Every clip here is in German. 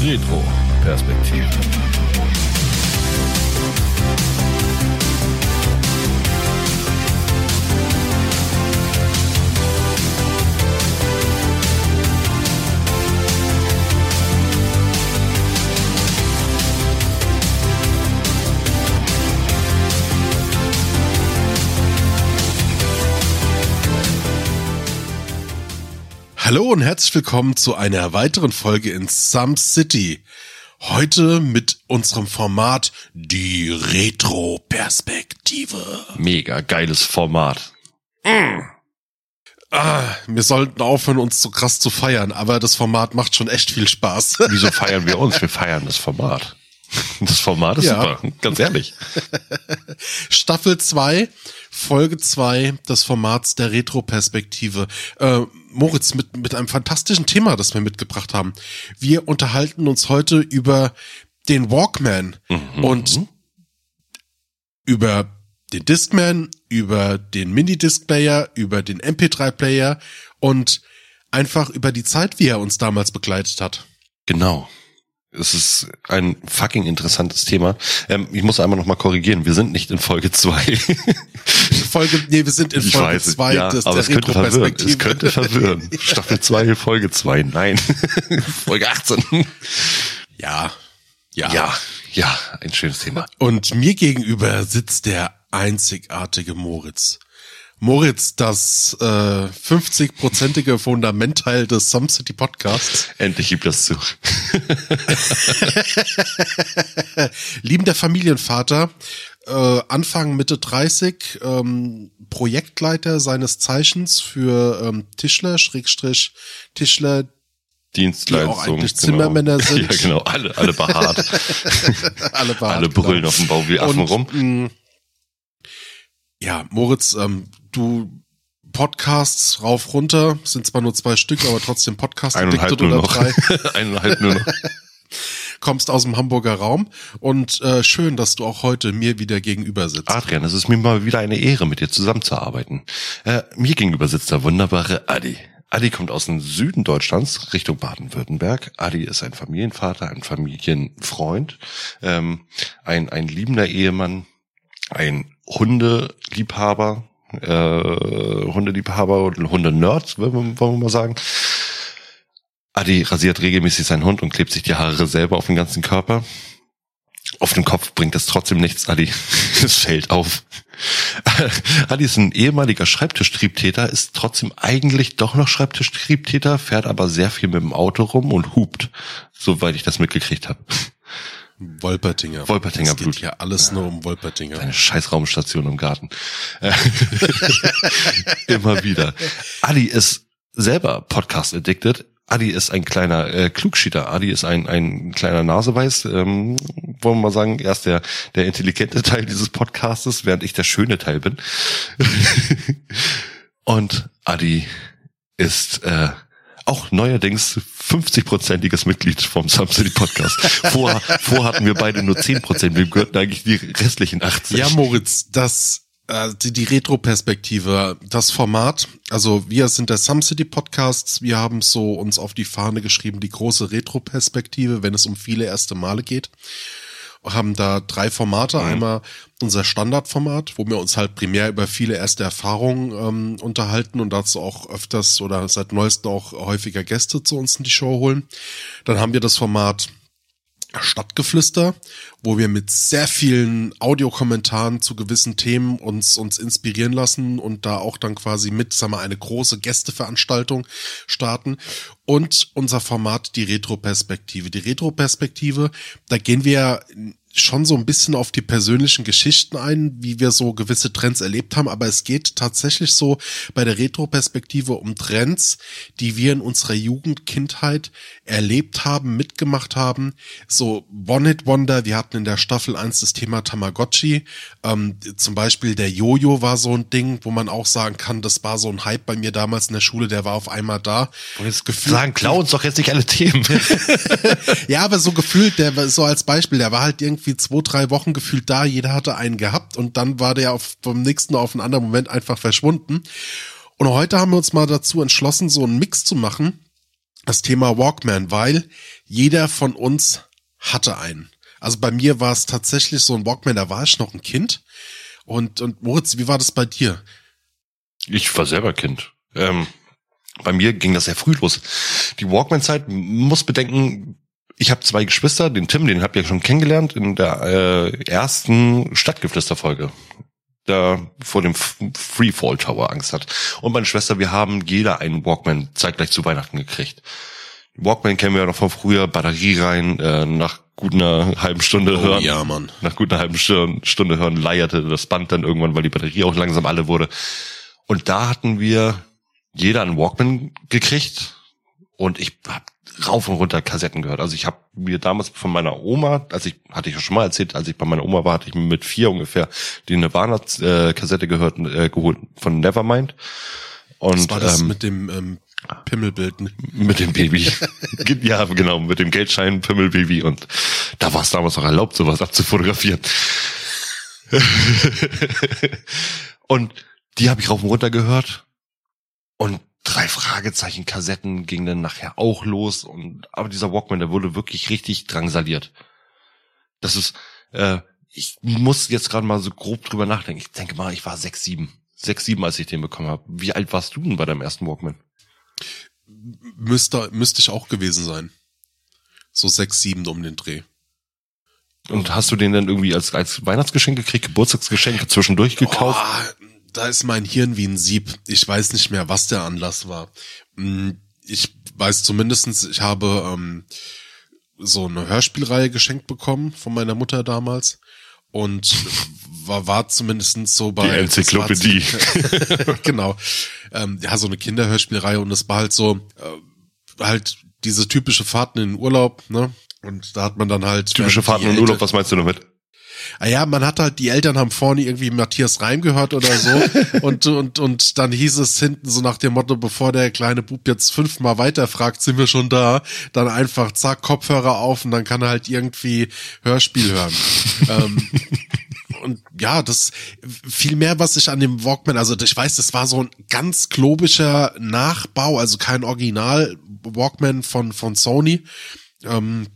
Retro-Perspektive. Hallo und herzlich willkommen zu einer weiteren Folge in Some City. Heute mit unserem Format Die Retro-Perspektive. Mega geiles Format. Ah, wir sollten aufhören, uns so krass zu feiern, aber das Format macht schon echt viel Spaß. Wieso feiern wir uns? Wir feiern das Format. Das Format ist Ja. super, ganz ehrlich. Staffel 2, Folge 2 des Formats der Retro-Perspektive. Äh, Moritz, mit, mit einem fantastischen Thema, das wir mitgebracht haben. Wir unterhalten uns heute über den Walkman und über den Discman, über den Mini-Disc-Player, über den MP3-Player und einfach über die Zeit, wie er uns damals begleitet hat. Genau. Es ist ein fucking interessantes Thema. Ähm, ich muss einmal noch mal korrigieren. Wir sind nicht in Folge zwei. Folge, nee, wir sind in Ich Folge weiß, 2 ja, aber es könnte verwirren. Es könnte verwirren. Staffel 2, Folge 2. Nein. Folge 18. Ja, ja. Ja, ja, ein schönes Thema. Und mir gegenüber sitzt der einzigartige Moritz. Moritz, das äh, 50-prozentige Fundamentteil des Some City Podcasts. Endlich gibt das zu. Liebender Familienvater, äh, Anfang Mitte 30, ähm, Projektleiter seines Zeichens für ähm, Tischler, Schrägstrich Tischler, Dienstleistung. Die auch eigentlich Zimmermänner genau. sind. Ja, genau. Alle, alle behaart. alle, behaart, alle brüllen genau. auf dem Bau wie Affen Und, rum. mh, Ja, Moritz, ähm, du Podcasts rauf runter, sind zwar nur zwei Stück, aber trotzdem Podcast Eineinhalb addicted oder noch. drei, Eineinhalb nur noch. kommst aus dem Hamburger Raum und äh, schön, dass du auch heute mir wieder gegenüber sitzt. Adrian, es ist mir mal wieder eine Ehre, mit dir zusammenzuarbeiten. Äh, mir gegenüber sitzt der wunderbare Adi. Adi kommt aus dem Süden Deutschlands, Richtung Baden-Württemberg. Adi ist ein Familienvater, ein Familienfreund, ähm, ein, ein liebender Ehemann, ein Hundeliebhaber, äh, Hundeliebhaber und Hundenerd, wollen wir, wollen wir mal sagen. Adi rasiert regelmäßig seinen Hund und klebt sich die Haare selber auf den ganzen Körper. Auf den Kopf bringt das trotzdem nichts, Adi. Es fällt auf. Adi ist ein ehemaliger Schreibtischtriebtäter, ist trotzdem eigentlich doch noch Schreibtischtriebtäter, fährt aber sehr viel mit dem Auto rum und hupt, soweit ich das mitgekriegt habe. Wolpertinger. Wolpertinger es geht Blut. ja alles nur um Wolpertinger. Eine scheiß Raumstation im Garten. Äh, Immer wieder. Adi ist selber Podcast-addicted. Adi ist ein kleiner äh, Klugschieter. Adi ist ein, ein kleiner Naseweiß. Ähm, wollen wir mal sagen, er ist der, der intelligente Teil dieses Podcastes, während ich der schöne Teil bin. Und Adi ist äh, auch neuerdings 50-prozentiges Mitglied vom City Podcast. Vor, vor hatten wir beide nur 10 Prozent. Wir gehörten eigentlich die restlichen 80. Ja, Moritz, das äh, die, Retro-Perspektive, das Format, also wir sind der Some City Podcasts, wir haben so uns auf die Fahne geschrieben, die große Retro-Perspektive, wenn es um viele erste Male geht. Haben da drei Formate. Einmal unser Standardformat, wo wir uns halt primär über viele erste Erfahrungen ähm, unterhalten und dazu auch öfters oder seit neuestem auch häufiger Gäste zu uns in die Show holen. Dann haben wir das Format Stadtgeflüster, wo wir mit sehr vielen Audiokommentaren zu gewissen Themen uns, uns inspirieren lassen und da auch dann quasi mit, sagen wir, eine große Gästeveranstaltung starten. Und unser Format, die Retro-Perspektive. Die Retro-Perspektive, da gehen wir schon so ein bisschen auf die persönlichen Geschichten ein, wie wir so gewisse Trends erlebt haben, aber es geht tatsächlich so bei der Retro-Perspektive um Trends, die wir in unserer Jugend, Kindheit erlebt haben, mitgemacht haben. So One-Hit-Wonder, wir hatten in der Staffel 1 das Thema Tamagotchi, ähm, zum Beispiel der Jojo war so ein Ding, wo man auch sagen kann, das war so ein Hype bei mir damals in der Schule, der war auf einmal da. Jetzt sagen, klau uns doch jetzt nicht alle Themen. Ja, aber so gefühlt, der war so als Beispiel, der war halt irgendwie zwei, drei Wochen gefühlt da, jeder hatte einen gehabt und dann war der auf, vom nächsten auf einen anderen Moment einfach verschwunden. Und heute haben wir uns mal dazu entschlossen, so einen Mix zu machen. Das Thema Walkman, weil jeder von uns hatte einen. Also bei mir war es tatsächlich so ein Walkman, da war ich noch ein Kind. Und, und Moritz, wie war das bei dir? Ich war selber Kind. Ähm, bei mir ging das sehr früh los. Die Walkman-Zeit muss bedenken, ich habe zwei Geschwister, den Tim, den habt ihr schon kennengelernt in der äh, ersten Stadtgeflüster-Folge. Da vor dem Freefall Tower Angst hat. Und meine Schwester, wir haben jeder einen Walkman zeitgleich zu Weihnachten gekriegt. Walkman kennen wir ja noch von früher, Batterie rein, äh, nach gut einer halben Stunde oh, hören. Ja, Mann. Nach gut einer halben Stunde hören leierte das Band dann irgendwann, weil die Batterie auch langsam alle wurde. Und da hatten wir jeder einen Walkman gekriegt und ich hab rauf und runter Kassetten gehört. Also ich habe mir damals von meiner Oma, als ich hatte ich ja schon mal erzählt, als ich bei meiner Oma war, hatte ich mir mit vier ungefähr die Nirvana-Kassette gehört, äh, geholt von Nevermind. Und das war das ähm, mit dem ähm, Pimmelbild. Mit dem Baby. ja, genau, mit dem Geldschein Pimmelbaby. Und da war es damals auch erlaubt, sowas abzufotografieren. und die habe ich rauf und runter gehört. Und drei Fragezeichen Kassetten ging dann nachher auch los. Und aber dieser Walkman, der wurde wirklich richtig drangsaliert. Das ist, äh, ich muss jetzt gerade mal so grob drüber nachdenken. Ich denke mal, ich war sechs, sieben. Sechs, sieben, als ich den bekommen habe. Wie alt warst du denn bei deinem ersten Walkman? Müsste, müsste ich auch gewesen sein. So sechs, sieben um den Dreh. Und hast du den dann irgendwie als, als Weihnachtsgeschenk gekriegt, Geburtstagsgeschenk zwischendurch gekauft? Oh, da ist mein Hirn wie ein Sieb. Ich weiß nicht mehr, was der Anlass war. Hm, ich weiß zumindestens, ich habe ähm, so eine Hörspielreihe geschenkt bekommen von meiner Mutter damals und war, war zumindest so bei. Die Enzyklopädie. genau. Ähm, ja, so eine Kinderhörspielreihe und es war halt so, äh, halt diese typische Fahrten in den Urlaub, ne? Und da hat man dann halt. Typische Fahrten in den Urlaub, was meinst du damit? Ah ja, man hat halt, die Eltern haben vorne irgendwie Matthias Reim gehört oder so und, und, und dann hieß es hinten so nach dem Motto, bevor der kleine Bub jetzt fünfmal weiterfragt, sind wir schon da, dann einfach zack, Kopfhörer auf und dann kann er halt irgendwie Hörspiel hören. ähm, und ja, das viel mehr, was ich an dem Walkman, also ich weiß, das war so ein ganz klobischer Nachbau, also kein Original Walkman von von Sony. Ähm,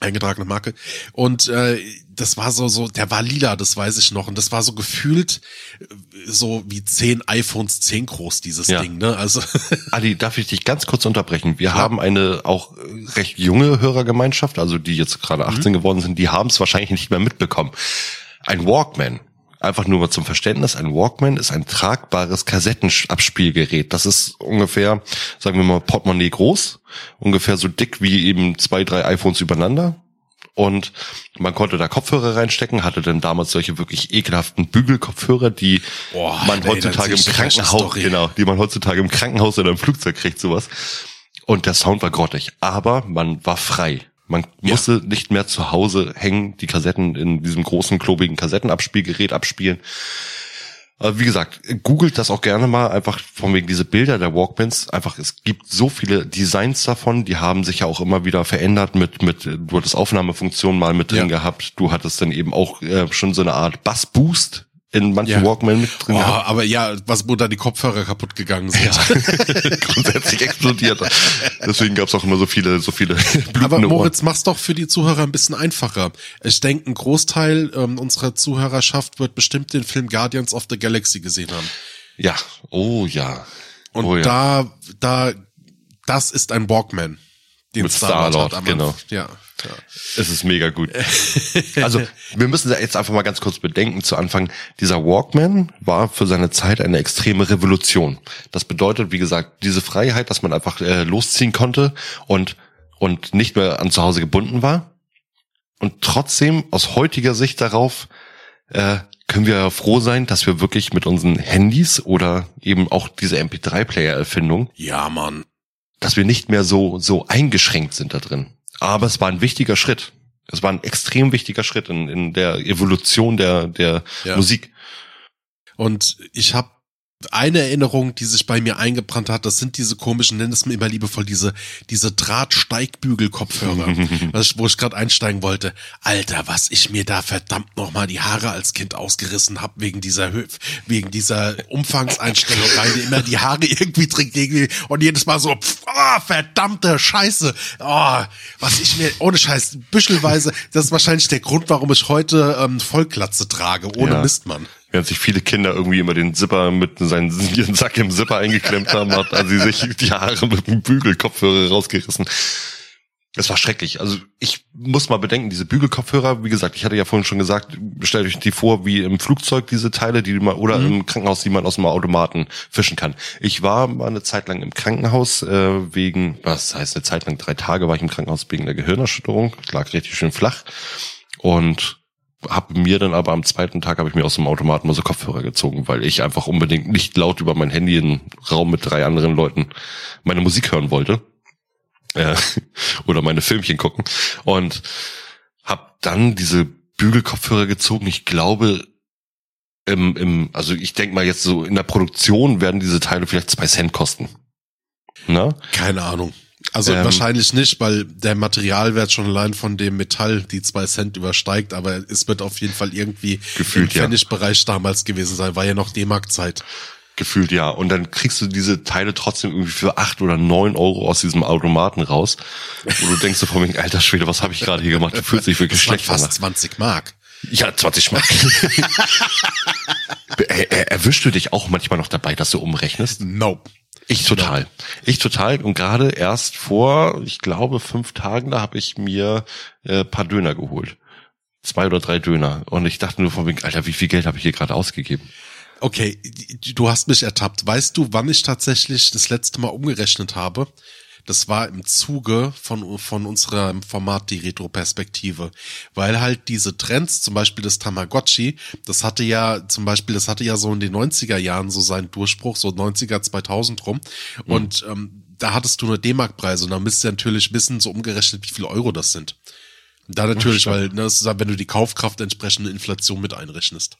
eingetragene Marke. Und äh, das war so, so, der war lila, das weiß ich noch. Und das war so gefühlt äh, so wie zehn iPhones zehn groß, dieses ja. Ding, ne? Also. Adi, darf ich dich ganz kurz unterbrechen? Wir Klar. haben eine auch recht junge Hörergemeinschaft, also die jetzt gerade 18 mhm. geworden sind, die haben es wahrscheinlich nicht mehr mitbekommen. Ein Walkman Einfach nur mal zum Verständnis, ein Walkman ist ein tragbares Kassettenabspielgerät. Das ist ungefähr, sagen wir mal, Portemonnaie groß, ungefähr so dick wie eben zwei, drei iPhones übereinander. Und man konnte da Kopfhörer reinstecken, hatte dann damals solche wirklich ekelhaften Bügelkopfhörer, die Boah, man ey, heutzutage im Krankenhaus, genau, die man heutzutage im Krankenhaus oder im Flugzeug kriegt, sowas. Und der Sound war grottig, aber man war frei. Man ja. musste nicht mehr zu Hause hängen, die Kassetten in diesem großen, klobigen Kassettenabspielgerät abspielen. Aber wie gesagt, googelt das auch gerne mal, einfach von wegen diese Bilder der Walkmans. Einfach, es gibt so viele Designs davon, die haben sich ja auch immer wieder verändert mit, mit, du hattest Aufnahmefunktion mal mit drin ja. gehabt. Du hattest dann eben auch äh, schon so eine Art Bass-Boost in manchen ja. Walkman mit drin. Oh, aber ja, was wo da die Kopfhörer kaputt gegangen sind. Ja. Grundsätzlich explodiert. Deswegen gab's auch immer so viele, so viele Aber Moritz, mach's doch für die Zuhörer ein bisschen einfacher. Ich denke, ein Großteil ähm, unserer Zuhörerschaft wird bestimmt den Film Guardians of the Galaxy gesehen haben. Ja, oh ja. Und oh, ja. da, da, das ist ein Walkman. Den Mit Star-Lord, Star genau. Ja. Ja. Es ist mega gut. Also wir müssen jetzt einfach mal ganz kurz bedenken zu Anfang. Dieser Walkman war für seine Zeit eine extreme Revolution. Das bedeutet, wie gesagt, diese Freiheit, dass man einfach äh, losziehen konnte und und nicht mehr an zu Hause gebunden war. Und trotzdem aus heutiger Sicht darauf äh, können wir froh sein, dass wir wirklich mit unseren Handys oder eben auch diese MP3-Player-Erfindung, ja, Mann, dass wir nicht mehr so so eingeschränkt sind da drin. Aber es war ein wichtiger Schritt. Es war ein extrem wichtiger Schritt in, in der Evolution der, der ja. Musik. Und ich habe eine Erinnerung, die sich bei mir eingebrannt hat, das sind diese komischen, nenn es mir immer liebevoll, diese, diese Drahtsteigbügel-Kopfhörer, wo ich gerade einsteigen wollte. Alter, was ich mir da verdammt nochmal die Haare als Kind ausgerissen hab wegen dieser wegen dieser Umfangseinstellung rein, die immer die Haare irgendwie trinkt und jedes Mal so, pff, oh, verdammte Scheiße, oh, was ich mir, ohne Scheiß, büschelweise, das ist wahrscheinlich der Grund, warum ich heute ähm, Vollklatze trage, ohne ja. Mistmann während sich viele Kinder irgendwie immer den Zipper mit seinen ihren Sack im Zipper eingeklemmt haben, hat also sie sich die Haare mit dem Bügelkopfhörer rausgerissen. Es war schrecklich. Also ich muss mal bedenken, diese Bügelkopfhörer, wie gesagt, ich hatte ja vorhin schon gesagt, stellt euch die vor wie im Flugzeug diese Teile, die man oder mhm. im Krankenhaus, die man aus dem Automaten fischen kann. Ich war mal eine Zeit lang im Krankenhaus äh, wegen, was heißt eine Zeit lang, drei Tage war ich im Krankenhaus wegen der Gehirnerschütterung, ich lag richtig schön flach und habe mir dann aber am zweiten Tag habe ich mir aus dem Automaten mal so Kopfhörer gezogen, weil ich einfach unbedingt nicht laut über mein Handy in Raum mit drei anderen Leuten meine Musik hören wollte äh, oder meine Filmchen gucken und habe dann diese Bügelkopfhörer gezogen. Ich glaube im, im also ich denke mal jetzt so in der Produktion werden diese Teile vielleicht zwei Cent kosten. Na? Keine Ahnung. Also ähm, wahrscheinlich nicht, weil der Materialwert schon allein von dem Metall die zwei Cent übersteigt, aber es wird auf jeden Fall irgendwie gefühlt, im Pfennigbereich ja. damals gewesen sein, war ja noch D-Mark-Zeit. Gefühlt ja. Und dann kriegst du diese Teile trotzdem irgendwie für acht oder neun Euro aus diesem Automaten raus. Wo du denkst so von mir, alter Schwede, was habe ich gerade hier gemacht? Du fühlst dich wirklich schlecht. Fast 20 Mark. Ja, 20 Mark. er, erwischst du dich auch manchmal noch dabei, dass du umrechnest? Nope. Ich total. Ich total. Und gerade erst vor, ich glaube, fünf Tagen, da habe ich mir äh, paar Döner geholt. Zwei oder drei Döner. Und ich dachte nur von wegen, Alter, wie viel Geld habe ich hier gerade ausgegeben? Okay, du hast mich ertappt. Weißt du, wann ich tatsächlich das letzte Mal umgerechnet habe? Das war im Zuge von, von unserem Format die Retro-Perspektive. Weil halt diese Trends, zum Beispiel das Tamagotchi, das hatte ja, zum Beispiel, das hatte ja so in den 90er Jahren so seinen Durchbruch, so 90er, 2000 rum. Mhm. Und ähm, da hattest du eine D-Mark-Preise und da müsst ihr natürlich wissen, so umgerechnet, wie viel Euro das sind. Da natürlich, weil, ne, wenn du die Kaufkraft entsprechende Inflation mit einrechnest.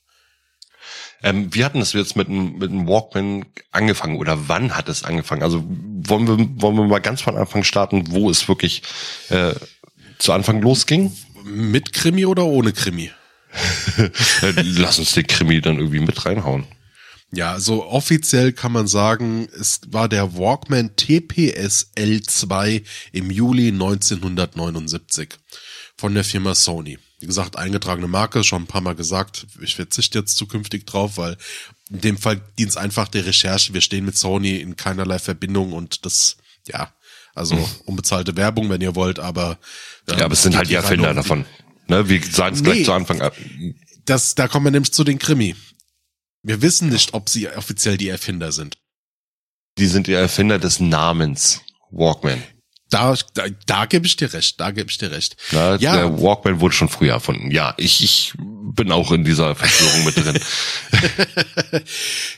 Ähm, wie hatten es jetzt mit dem, mit dem Walkman angefangen oder wann hat es angefangen? Also wollen wir, wollen wir mal ganz von Anfang starten, wo es wirklich äh, zu Anfang losging? Mit Krimi oder ohne Krimi? Lass uns den Krimi dann irgendwie mit reinhauen. Ja, also offiziell kann man sagen, es war der Walkman TPS L2 im Juli 1979 von der Firma Sony wie gesagt, eingetragene Marke, schon ein paar Mal gesagt. Ich verzichte jetzt zukünftig drauf, weil in dem Fall dient es einfach der Recherche. Wir stehen mit Sony in keinerlei Verbindung und das, ja, also mhm. unbezahlte Werbung, wenn ihr wollt, aber. Ähm, ja, aber es sind halt die Erfinder davon. Ne, wir sagen es nee, gleich zu Anfang ab. Das, da kommen wir nämlich zu den Krimi. Wir wissen nicht, ob sie offiziell die Erfinder sind. Die sind die Erfinder des Namens Walkman. Da, da, da gebe ich dir recht, da gebe ich dir recht. Na, ja. Der Walkman wurde schon früher erfunden. Ja, ich, ich bin auch in dieser Verschwörung mit drin.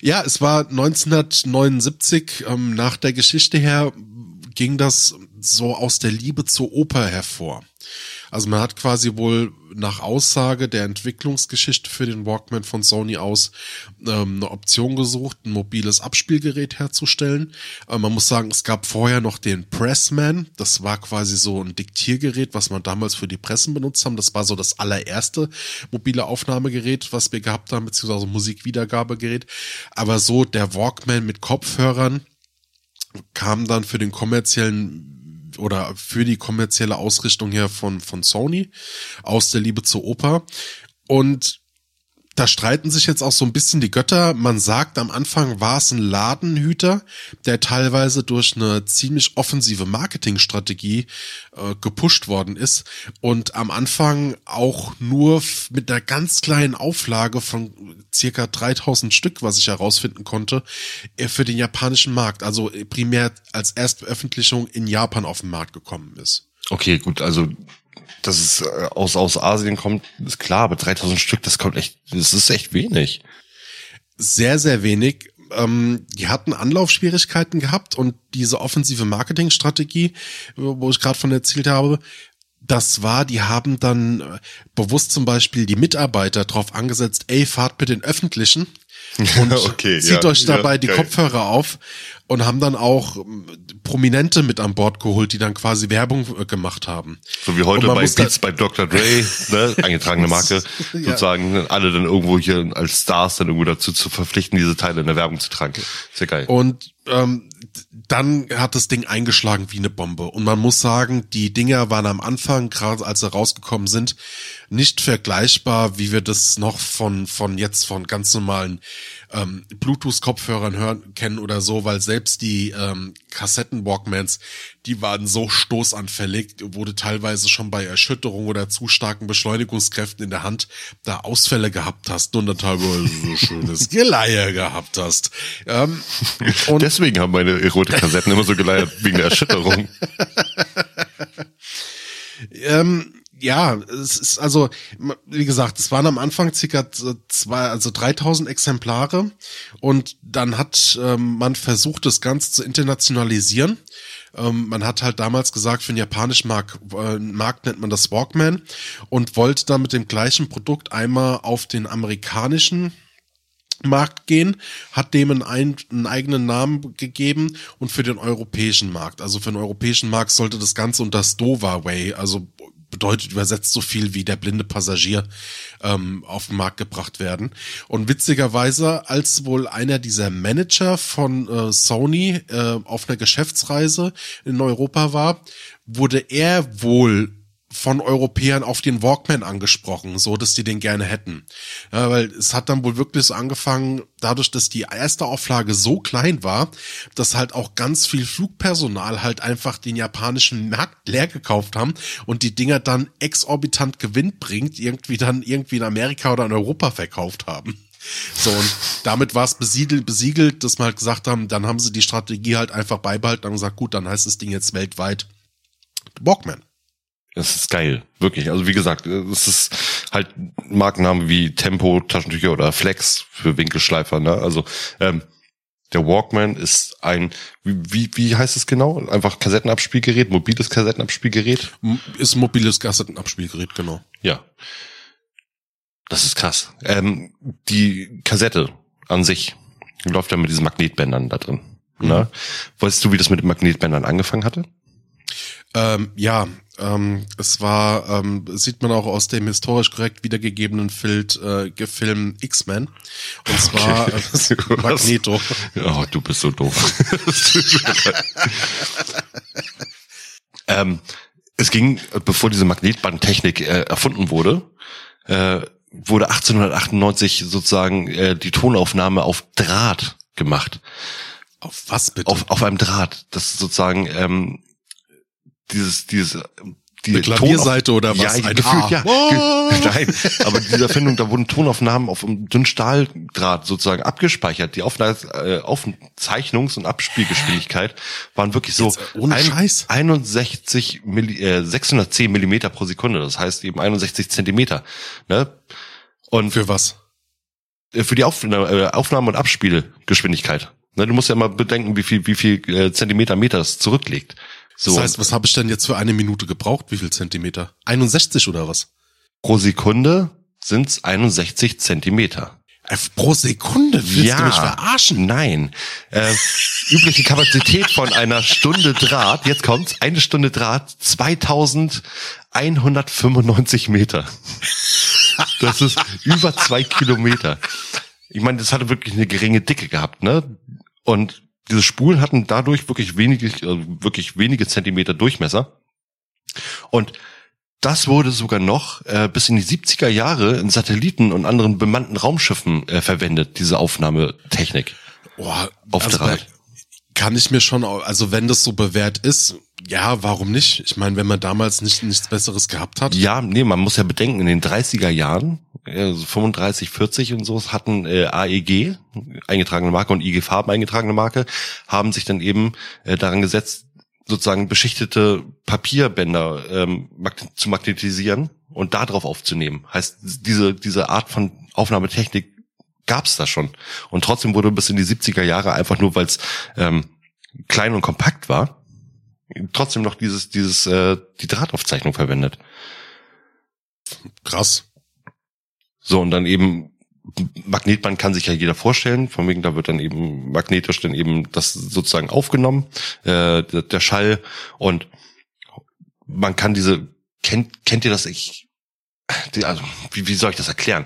ja, es war 1979, ähm, nach der Geschichte her ging das so aus der Liebe zur Oper hervor. Also man hat quasi wohl nach Aussage der Entwicklungsgeschichte für den Walkman von Sony aus ähm, eine Option gesucht, ein mobiles Abspielgerät herzustellen. Äh, man muss sagen, es gab vorher noch den Pressman. Das war quasi so ein Diktiergerät, was man damals für die Pressen benutzt haben. Das war so das allererste mobile Aufnahmegerät, was wir gehabt haben, beziehungsweise Musikwiedergabegerät. Aber so der Walkman mit Kopfhörern kam dann für den kommerziellen oder für die kommerzielle Ausrichtung her von, von Sony aus der Liebe zur Oper. Und da streiten sich jetzt auch so ein bisschen die Götter. Man sagt, am Anfang war es ein Ladenhüter, der teilweise durch eine ziemlich offensive Marketingstrategie äh, gepusht worden ist und am Anfang auch nur mit einer ganz kleinen Auflage von circa 3000 Stück, was ich herausfinden konnte, äh, für den japanischen Markt, also primär als Erstveröffentlichung in Japan auf den Markt gekommen ist. Okay, gut, also dass es äh, aus, aus Asien kommt, ist klar, aber 3000 Stück, das kommt echt, das ist echt wenig. Sehr, sehr wenig. Ähm, die hatten Anlaufschwierigkeiten gehabt und diese offensive Marketingstrategie, wo ich gerade von erzählt habe, das war, die haben dann äh, bewusst zum Beispiel die Mitarbeiter drauf angesetzt, ey, fahrt mit den Öffentlichen, und Okay, zieht ja, euch dabei ja, die. Kopfhörer auf und haben dann auch Prominente mit an Bord geholt, die dann quasi Werbung gemacht haben. So wie heute bei Beats bei Dr. Dre, ne, eingetragene Marke, Ja. sozusagen alle dann irgendwo hier als Stars dann irgendwo dazu zu verpflichten, diese Teile in der Werbung zu tragen. Sehr geil. Und ähm, dann hat das Ding eingeschlagen wie eine Bombe. Und man muss sagen, die Dinger waren am Anfang, gerade als sie rausgekommen sind, nicht vergleichbar, wie wir das noch von, von jetzt von ganz normalen ähm, Bluetooth-Kopfhörern hören kennen oder so, weil selbst die ähm, Kassetten-Walkmans, die waren so stoßanfällig, wurde teilweise schon bei Erschütterung oder zu starken Beschleunigungskräften in der Hand da Ausfälle gehabt hast und dann teilweise so schönes Geleier gehabt hast. Ähm, und Deswegen haben meine Erotik-Kassetten immer so geleiert, wegen der Erschütterung. Ähm, ja, es ist also, wie gesagt, es waren am Anfang circa zwei, also 3000 Exemplare und dann hat ähm, man versucht, das Ganze zu internationalisieren. Ähm, man hat halt damals gesagt, für den japanischen Markt, äh, Markt nennt man das Walkman und wollte dann mit dem gleichen Produkt einmal auf den amerikanischen Markt gehen, hat dem einen, ein- einen eigenen Namen gegeben und für den europäischen Markt. Also für den europäischen Markt sollte das Ganze unter Stowa Way, also bedeutet übersetzt so viel wie der blinde Passagier, ähm, auf den Markt gebracht werden. Und witzigerweise, als wohl einer dieser Manager von äh, Sony äh, auf einer Geschäftsreise in Europa war, wurde er wohl von Europäern auf den Walkman angesprochen, so dass die den gerne hätten. Ja, weil es hat dann wohl wirklich so angefangen, dadurch, dass die erste Auflage so klein war, dass halt auch ganz viel Flugpersonal halt einfach den japanischen Markt leer gekauft haben und die Dinger dann exorbitant Gewinn bringt, irgendwie dann irgendwie in Amerika oder in Europa verkauft haben. So, und damit war es besiedelt, besiegelt, dass wir halt gesagt haben, dann haben sie die Strategie halt einfach beibehalten und gesagt, gut, dann heißt das Ding jetzt weltweit Walkman. Das ist geil, wirklich. Also wie gesagt, es ist halt Markenname wie Tempo, Taschentücher oder Flex für Winkelschleifer. Ne? Also ähm, der Walkman ist ein, wie, wie, heißt es genau? Einfach Kassettenabspielgerät, mobiles Kassettenabspielgerät. Ist mobiles Kassettenabspielgerät, genau. Ja. Das ist krass. Ähm, die Kassette an sich läuft ja mit diesen Magnetbändern da drin. Ne? Weißt du, wie das mit den Magnetbändern angefangen hatte? Ähm, ja, ähm, es war, ähm, sieht man auch aus dem historisch korrekt wiedergegebenen Film, äh, Gefilm X-Men. Und zwar Okay. äh, Magneto. Oh, du bist so doof. Ähm, es ging, bevor diese Magnetbandtechnik äh, erfunden wurde, äh, wurde 1898 sozusagen äh, die Tonaufnahme auf Draht gemacht. Auf was bitte? Auf, auf einem Draht. Das ist sozusagen ähm, dieses, dieses die Eine Klavierseite oder was? Ja, Ein gefühlt, A. ja. Oh. Nein, aber diese Erfindung, da wurden Tonaufnahmen auf einem dünnen Stahldraht sozusagen abgespeichert. Die Aufna äh, Aufzeichnungs- und Abspielgeschwindigkeit waren wirklich so Jetzt, ohne Scheiß? 61 Milli äh, 610 Millimeter pro Sekunde. Das heißt eben 61 Zentimeter. Ne? Und Für was? äh, für die Aufna äh, Aufnahme und Abspielgeschwindigkeit. Ne, du musst ja mal bedenken, wie viel, wie viel äh, Zentimeter Meter es zurücklegt. So, Das heißt, was habe ich denn jetzt für eine Minute gebraucht? Wie viel Zentimeter? 61 oder was? pro Sekunde sind's 61 Zentimeter. Äh, Pro Sekunde? Willst du mich verarschen? Nein. Äh, übliche Kapazität von einer Stunde Draht, jetzt kommt's, eine Stunde Draht, 2195 Meter. Das ist über zwei Kilometer. Ich meine, das hatte wirklich eine geringe Dicke gehabt, ne? Und diese Spulen hatten dadurch wirklich wenige, äh, wirklich wenige Zentimeter Durchmesser. Und das wurde sogar noch äh, bis in die 70er Jahre in Satelliten und anderen bemannten Raumschiffen äh, verwendet, diese Aufnahmetechnik. Boah, Auf also Draht. bei- Kann ich mir schon, also wenn das so bewährt ist, ja, warum nicht? Ich meine, wenn man damals nicht nichts Besseres gehabt hat. Ja, nee, man muss ja bedenken, in den 30er Jahren, äh, so 35, 40 und so, hatten äh, AEG, eingetragene Marke, und IG Farben, eingetragene Marke, haben sich dann eben äh, daran gesetzt, sozusagen beschichtete Papierbänder ähm, mag zu magnetisieren und da drauf aufzunehmen. Heißt, diese, diese Art von Aufnahmetechnik gab's da schon. Und trotzdem wurde bis in die 70er Jahre einfach nur, weil es ähm, klein und kompakt war, trotzdem noch dieses, dieses, äh, die Drahtaufzeichnung verwendet. Krass. So, und dann eben Magnetband kann sich ja jeder vorstellen, von wegen da wird dann eben magnetisch dann eben das sozusagen aufgenommen, äh, der, der Schall und man kann diese, kennt, kennt ihr das? Ich, die, also, wie, wie soll ich das erklären?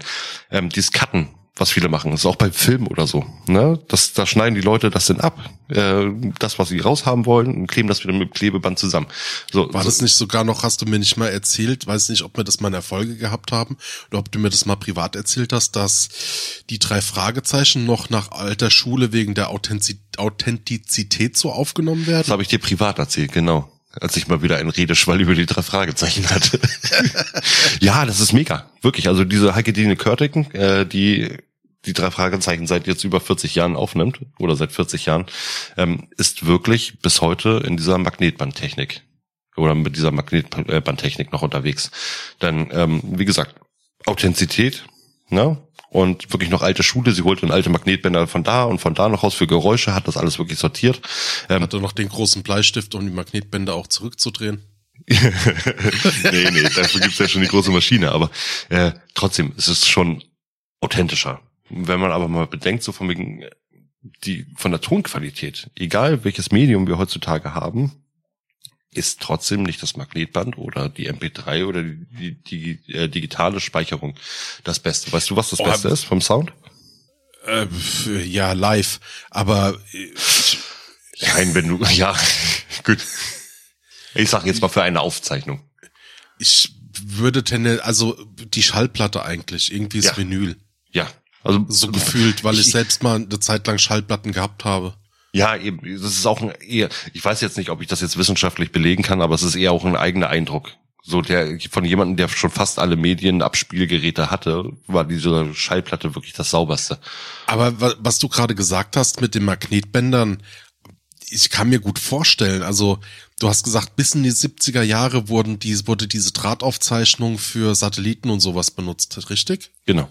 Ähm, dieses Cutten, was viele machen, ist auch bei Filmen oder so. Ne? Das, da schneiden die Leute das denn ab, äh, das, was sie raushaben wollen, und kleben das wieder mit Klebeband zusammen. So, War so, das nicht sogar noch, hast du mir nicht mal erzählt, weiß nicht, ob wir das mal in Erfolge gehabt haben oder ob du mir das mal privat erzählt hast, dass die drei Fragezeichen noch nach alter Schule wegen der Authentiz Authentizität so aufgenommen Das werden? habe ich dir privat erzählt, genau. Als ich mal wieder einen Redeschwall über die drei Fragezeichen hatte. ja, das ist mega. Wirklich. Also diese Heike Körtiken, äh, die die drei Fragezeichen seit jetzt über 40 Jahren aufnimmt, oder seit 40 Jahren, ähm, ist wirklich bis heute in dieser Magnetbandtechnik oder mit dieser Magnetbandtechnik noch unterwegs. Denn, ähm, wie gesagt, Authentizität, ne? Und wirklich noch alte Schule. Sie holt dann alte Magnetbänder von da und von da noch raus für Geräusche, hat das alles wirklich sortiert. Ähm, Hat er noch den großen Bleistift, um die Magnetbänder auch zurückzudrehen? nee, nee, dafür gibt's ja schon die große Maschine, aber äh, trotzdem, es ist schon authentischer. Wenn man aber mal bedenkt, so von wegen die von der Tonqualität, egal welches Medium wir heutzutage haben, ist trotzdem nicht das Magnetband oder die MP3 oder die, die, die äh, digitale Speicherung das Beste. Weißt du, was das Oh, Beste ist vom Sound? Äh, ja, live. Aber äh, Nein, wenn du, ja, gut. Ich sag jetzt mal für eine Aufzeichnung. ich würde tenne, also die Schallplatte eigentlich, irgendwie das Ja. Vinyl. Ja, also So gefühlt, weil ich, Ich- selbst mal eine Zeit lang Schallplatten gehabt habe. Ja, eben, das ist auch ein eher, ich weiß jetzt nicht, ob ich das jetzt wissenschaftlich belegen kann, aber es ist eher auch ein eigener Eindruck. So der, von jemandem, der schon fast alle Medienabspielgeräte hatte, war diese Schallplatte wirklich das sauberste. Aber wa- was du gerade gesagt hast mit den Magnetbändern, ich kann mir gut vorstellen, also du hast gesagt, bis in die 70er Jahre wurden die, wurde diese Drahtaufzeichnung für Satelliten und sowas benutzt, richtig? Genau.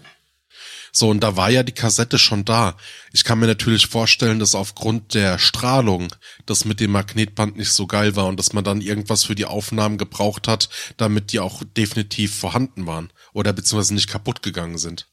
So, und da war ja die Kassette schon da. Ich kann mir natürlich vorstellen, dass aufgrund der Strahlung das mit dem Magnetband nicht so geil war und dass man dann irgendwas für die Aufnahmen gebraucht hat, damit die auch definitiv vorhanden waren oder beziehungsweise nicht kaputt gegangen sind.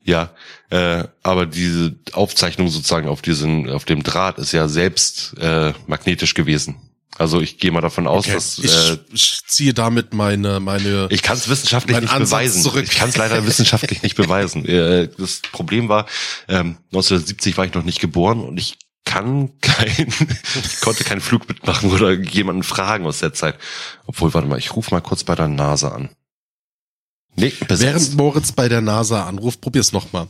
Ja, äh, aber diese Aufzeichnung sozusagen auf diesen, auf dem Draht ist ja selbst äh, magnetisch gewesen. Also ich gehe mal davon aus, dass ich, äh, ich ziehe damit meine, meine, Ich kann es wissenschaftlich nicht Ansatz beweisen. zurück. Ich kann es leider wissenschaftlich nicht beweisen. Äh, Das Problem war, ähm, 1970 war ich noch nicht geboren und ich kann kein, ich konnte keinen Flug mitmachen oder jemanden fragen aus der Zeit. Obwohl, warte mal, ich rufe mal kurz bei der NASA an. Nee, besetzt. Während Moritz bei der NASA anruft, probier's nochmal.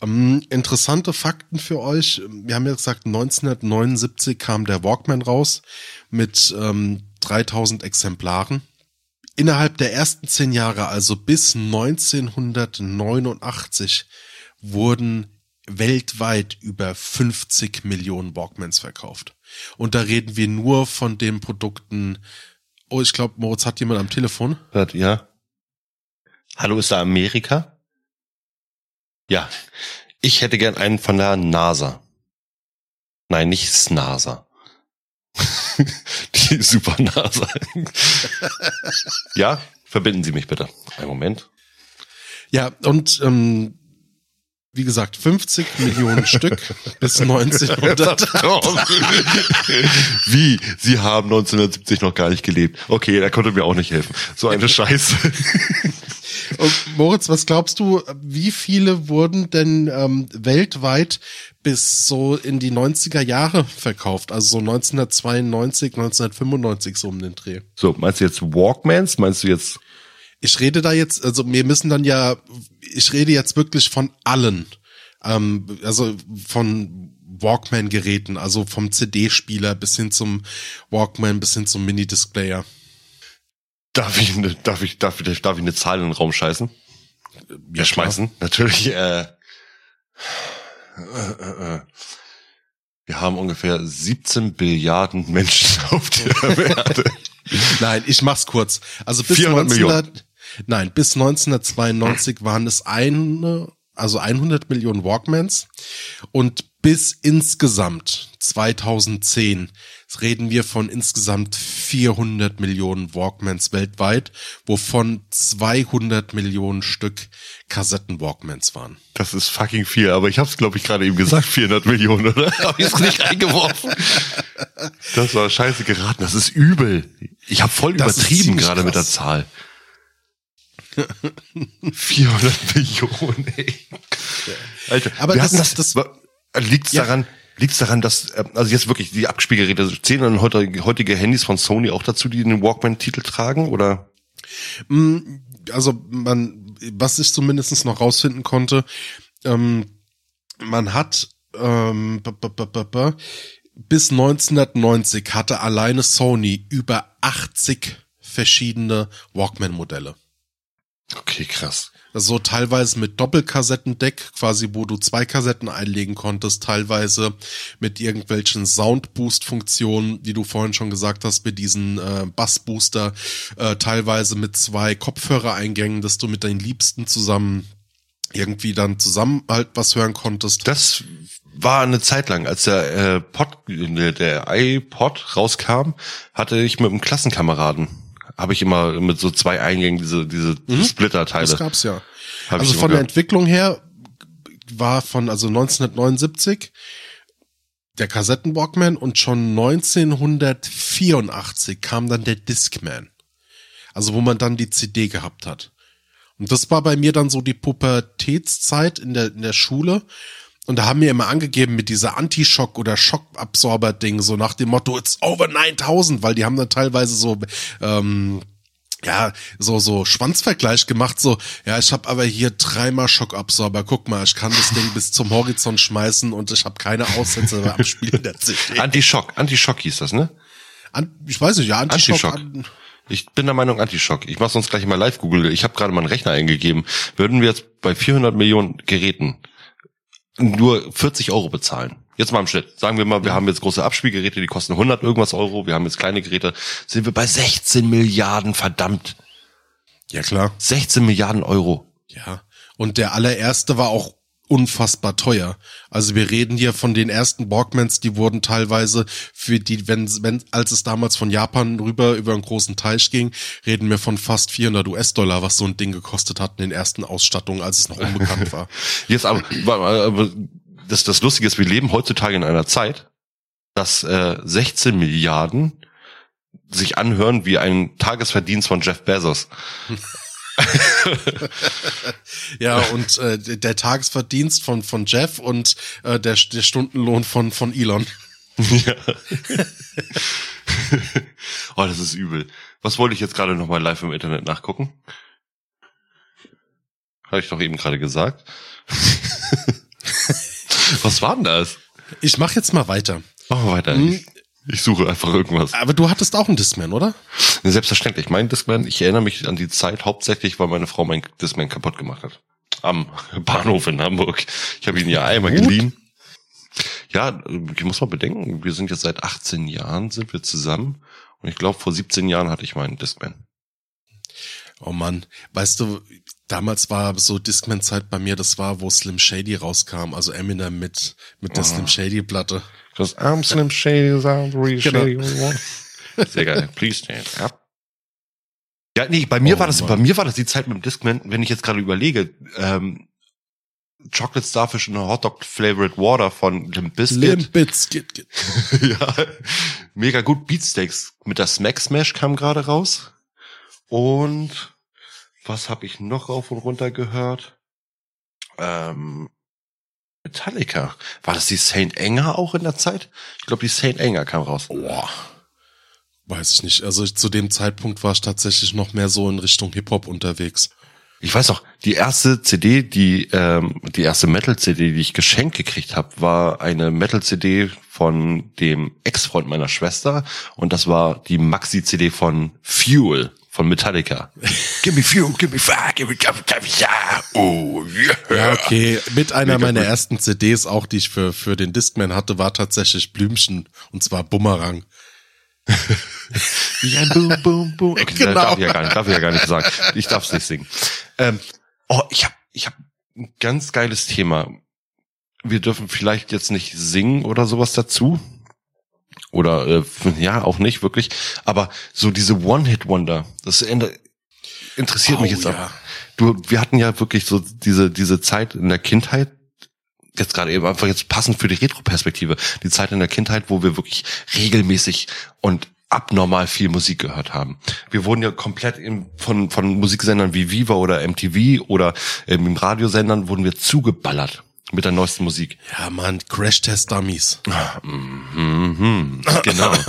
Ähm, interessante Fakten für euch. Wir haben ja gesagt, 1979 kam der Walkman raus mit ähm, 3000 Exemplaren. Innerhalb der ersten zehn Jahre, also bis 1989, wurden weltweit über 50 Millionen Walkmans verkauft. Und da reden wir nur von den Produkten. Oh, ich glaube, Moritz hat jemand am Telefon. Hört, ja. Hallo, ist da Amerika? Ja. Ich hätte gern einen von der NASA. Nein, nicht NASA. Die Super NASA. ja, verbinden Sie mich bitte. Einen Moment. Ja, und ähm, wie gesagt, 50 Millionen Stück bis 1900. Wie? Sie haben 1970 noch gar nicht gelebt. Okay, er konnte mir auch nicht helfen. So eine Scheiße. Und Moritz, was glaubst du, wie viele wurden denn ähm, weltweit bis so in die 90er Jahre verkauft? Also so 1992, 1995 so um den Dreh. So, meinst du jetzt Walkmans? Meinst du jetzt Ich rede da jetzt, also wir müssen dann ja, ich rede jetzt wirklich von allen. Ähm, also von Walkman-Geräten, also vom CD-Spieler bis hin zum Walkman, bis hin zum Mini-Displayer. Darf ich, ne, darf ich, darf ich, darf ich eine Zahl in den Raum scheißen? Ja, schmeißen. Natürlich, äh, äh, äh, äh. Wir haben ungefähr 17 Billiarden Menschen auf der Erde. Nein, ich mach's kurz. Also bis 400 1900, nein, bis 1992 waren es eine, also 100 Millionen Walkmans und bis insgesamt 2010 reden wir von insgesamt 400 Millionen Walkmans weltweit, wovon 200 Millionen Stück Kassetten-Walkmans waren. Das ist fucking viel, aber ich habe es, glaube ich, gerade eben gesagt, 400 Millionen, oder? Habe ich es nicht eingeworfen? Das war scheiße geraten, das ist übel. Ich habe voll Das übertrieben gerade mit der. Zahl. 400 Millionen, ey. Alter, Aber das- hatten das- liegt's Ja. daran, liegt's daran, dass, äh, also jetzt wirklich die Abspielgeräte, zählen dann heutige, heutige Handys von Sony auch dazu, die den Walkman-Titel tragen, oder? also man, was ich zumindest noch rausfinden konnte, ähm, man hat ähm, bis 1990 hatte alleine Sony über 80 verschiedene Walkman-Modelle. Okay, krass. So teilweise mit Doppelkassettendeck, quasi wo du zwei Kassetten einlegen konntest, teilweise mit irgendwelchen Soundboost-Funktionen, die du vorhin schon gesagt hast, mit diesen äh, Bassbooster, äh, teilweise mit zwei Kopfhörereingängen, dass du mit deinen Liebsten zusammen irgendwie dann zusammen halt was hören konntest. Das war eine Zeit lang, als der äh, Pod, der, der iPod rauskam, hatte ich mit einem Klassenkameraden, habe ich immer mit so zwei Eingängen diese diese Splitter-Teile. Das gab's ja. Hab also von der gehört. Entwicklung her war von also 1979 der Kassetten-Walkman und schon 1984 kam dann der Discman. Also wo man dann die CD gehabt hat. Und das war bei mir dann so die Pubertätszeit in der, in der Schule. Und da haben wir immer angegeben mit dieser Anti-Schock- oder Schockabsorber-Ding, so nach dem Motto, it's over 9000, weil die haben dann teilweise so, ähm, ja, so, so Schwanzvergleich gemacht, so, ja, ich habe aber hier dreimal Schockabsorber, guck mal, ich kann das Ding bis zum Horizont schmeißen und ich habe keine Aussätze beim Abspielen der CD. Anti-Schock, Anti-Schock hieß das, ne? An, ich weiß nicht, ja, Anti-Schock. Anti-Schock. An, Ich bin der Meinung Anti-Schock. Ich mach's uns gleich mal live Google. Ich habe gerade meinen Rechner eingegeben. Würden wir jetzt bei 400 Millionen Geräten nur 40 Euro bezahlen? Jetzt mal im Schnitt. Sagen wir mal, wir haben jetzt große Abspielgeräte, die kosten 100 irgendwas Euro. Wir haben jetzt kleine Geräte. Sind wir bei 16 Milliarden, verdammt. ja, klar. 16 Milliarden Euro. Ja. Und der allererste war auch unfassbar teuer. Also wir reden hier von den ersten Walkmans, die wurden teilweise für die, wenn, wenn, als es damals von Japan rüber über einen großen Teich ging, reden wir von fast 400 US-Dollar, was so ein Ding gekostet hat in den ersten Ausstattungen, als es noch unbekannt war. Jetzt aber, aber das, das Lustige ist, wir leben heutzutage in einer Zeit, dass äh, 16 Milliarden sich anhören wie ein Tagesverdienst von Jeff Bezos. Ja, und äh, der Tagesverdienst von, von Jeff und äh, der, der Stundenlohn von, von Elon. Ja. oh, das ist übel. Was wollte ich jetzt gerade nochmal live im Internet nachgucken? Habe ich doch eben gerade gesagt. Was war denn das? Ich mach jetzt mal weiter. Machen wir weiter. Hm. Ich, suche einfach irgendwas. Aber du hattest auch einen Discman, oder? Selbstverständlich. Mein Discman, ich erinnere mich an die Zeit hauptsächlich, weil meine Frau mein Discman kaputt gemacht hat. Am Bahnhof in Hamburg. Ich habe ihn ja einmal Gut. geliehen. Ja, ich muss mal bedenken, wir sind jetzt seit 18 Jahren sind wir zusammen. Und ich glaube, vor 17 Jahren hatte ich meinen Discman. Oh Mann, weißt du, damals war so Discman-Zeit bei mir, das war, wo Slim Shady rauskam, also Eminem mit, mit der Ah. Slim Shady-Platte. Cause I'm Slim Shady, I'm really Genau. shady. Sehr geil. Please stand up. Ja, nee, bei mir Oh war das, Mann. bei mir war das die Zeit mit dem Discman, wenn ich jetzt gerade überlege, ähm, Chocolate Starfish und Hotdog Flavored Water von Limp Bizkit. Limp Bizkit. ja, mega gut. Beatsteaks mit der Smack Smash kam gerade raus. Und was habe ich noch rauf und runter gehört? Ähm, Metallica. War das die Saint Anger auch in der Zeit? Ich glaube, die Saint Anger kam raus. Boah. Weiß ich nicht. Also zu dem Zeitpunkt war ich tatsächlich noch mehr so in Richtung Hip-Hop unterwegs. Ich weiß noch, die erste CD, die ähm, die erste Metal-CD, die ich geschenkt gekriegt habe, war eine Metal-CD von dem Ex-Freund meiner Schwester und das war die Maxi-CD von Fuel von Metallica. give me fuel, give me fire, give me, give me, give me, yeah, oh yeah. Ja, okay. Mit einer Mega meiner gut. ersten CDs, auch die ich für, für den Discman hatte, war tatsächlich Blümchen. Und zwar Bumerang. Wie ein Boom, Boom, Boom. Okay, Genau. Darf ich ja gar nicht, darf ich ja gar nicht sagen. Ich darf es nicht singen. Ähm, oh, ich habe ich hab ein ganz geiles Thema. Wir dürfen vielleicht jetzt nicht singen oder sowas dazu. Oder äh, ja, auch nicht wirklich. Aber so diese One-Hit-Wonder, das Ende interessiert Oh, mich jetzt ja. auch. Du, wir hatten ja wirklich so diese, diese Zeit in der Kindheit, jetzt gerade eben einfach jetzt passend für die Retro-Perspektive, die Zeit in der Kindheit, wo wir wirklich regelmäßig und abnormal viel Musik gehört haben. Wir wurden ja komplett im, von, von Musiksendern wie Viva oder MTV oder ähm, im Radiosendern wurden wir zugeballert mit der neuesten Musik. Ja, Mann, Crash-Test-Dummies. Mhm, genau.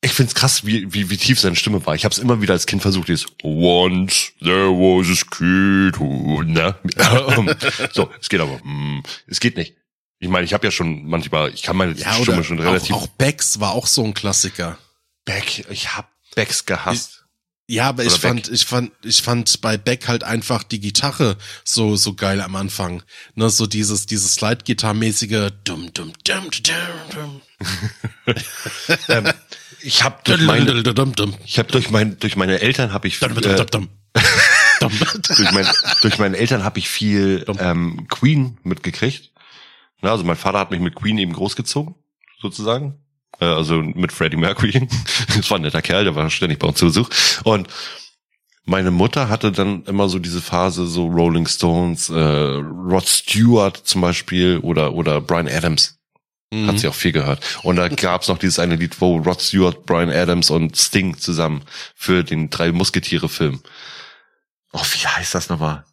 Ich find's krass, wie, wie, wie tief seine Stimme war. Ich habe es immer wieder als Kind versucht, dieses Once there was a kid who, ne? so, es geht aber, mm, es geht nicht. Ich meine, ich habe ja schon manchmal, ich kann meine Ja, Stimme schon relativ auch, auch Becks war auch so ein Klassiker. back. Ich hab Becks gehasst. Ja, aber ich Beck. fand, ich fand, ich fand bei Beck halt einfach die Gitarre so, so geil am Anfang. Ne, so dieses, dieses Slide-Gitarre-mäßige Dum, dum, dum, dum, dum, ähm, ich habe durch meine, ich habe durch mein, durch meine Eltern habe ich äh, durch, mein, durch meine Eltern habe ich viel ähm, Queen mitgekriegt. Na, also mein Vater hat mich mit Queen eben großgezogen, sozusagen. Äh, also mit Freddie Mercury. Das war ein netter Kerl, der war ständig bei uns zu Besuch. Und meine Mutter hatte dann immer so diese Phase, so Rolling Stones, äh, Rod Stewart zum Beispiel oder oder Brian Adams. Hat Mhm. sie auch viel gehört. Und da gab's noch dieses eine Lied, wo Rod Stewart, Brian Adams und Sting zusammen für den drei Musketiere-Film. Oh, wie heißt das nochmal?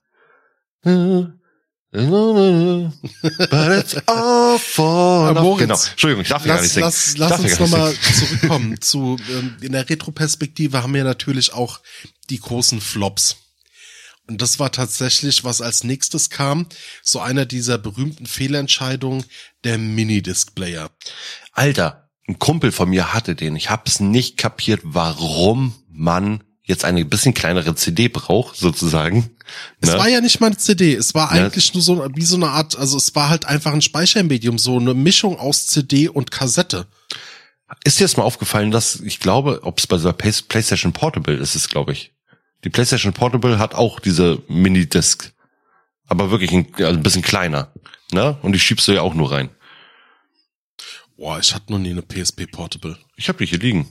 But it's all for Aber love. Moritz, Genau. Entschuldigung, ich darf ja gar nicht Lass, singen. lass, lass uns nochmal zurückkommen zu, ähm, in der Retro-Perspektive haben wir natürlich auch die großen Flops. Und das war tatsächlich, was als nächstes kam, so einer dieser berühmten Fehlentscheidungen, der Minidisc-Player. Alter, ein Kumpel von mir hatte den. Ich hab's nicht kapiert, warum man jetzt eine bisschen kleinere CD braucht, sozusagen. Es Ne? war ja nicht mal eine CD, es war Ja. eigentlich nur so wie so eine Art, also es war halt einfach ein Speichermedium, so eine Mischung aus CD und Kassette. Ist dir das mal aufgefallen, dass ich glaube, ob es bei der Play- PlayStation Portable ist, es glaube ich. Die PlayStation Portable hat auch diese Minidisc, aber wirklich ein, also ein bisschen kleiner, ne? Und die schiebst du ja auch nur rein. Boah, ich hatte noch nie eine PSP Portable. Ich habe die hier liegen.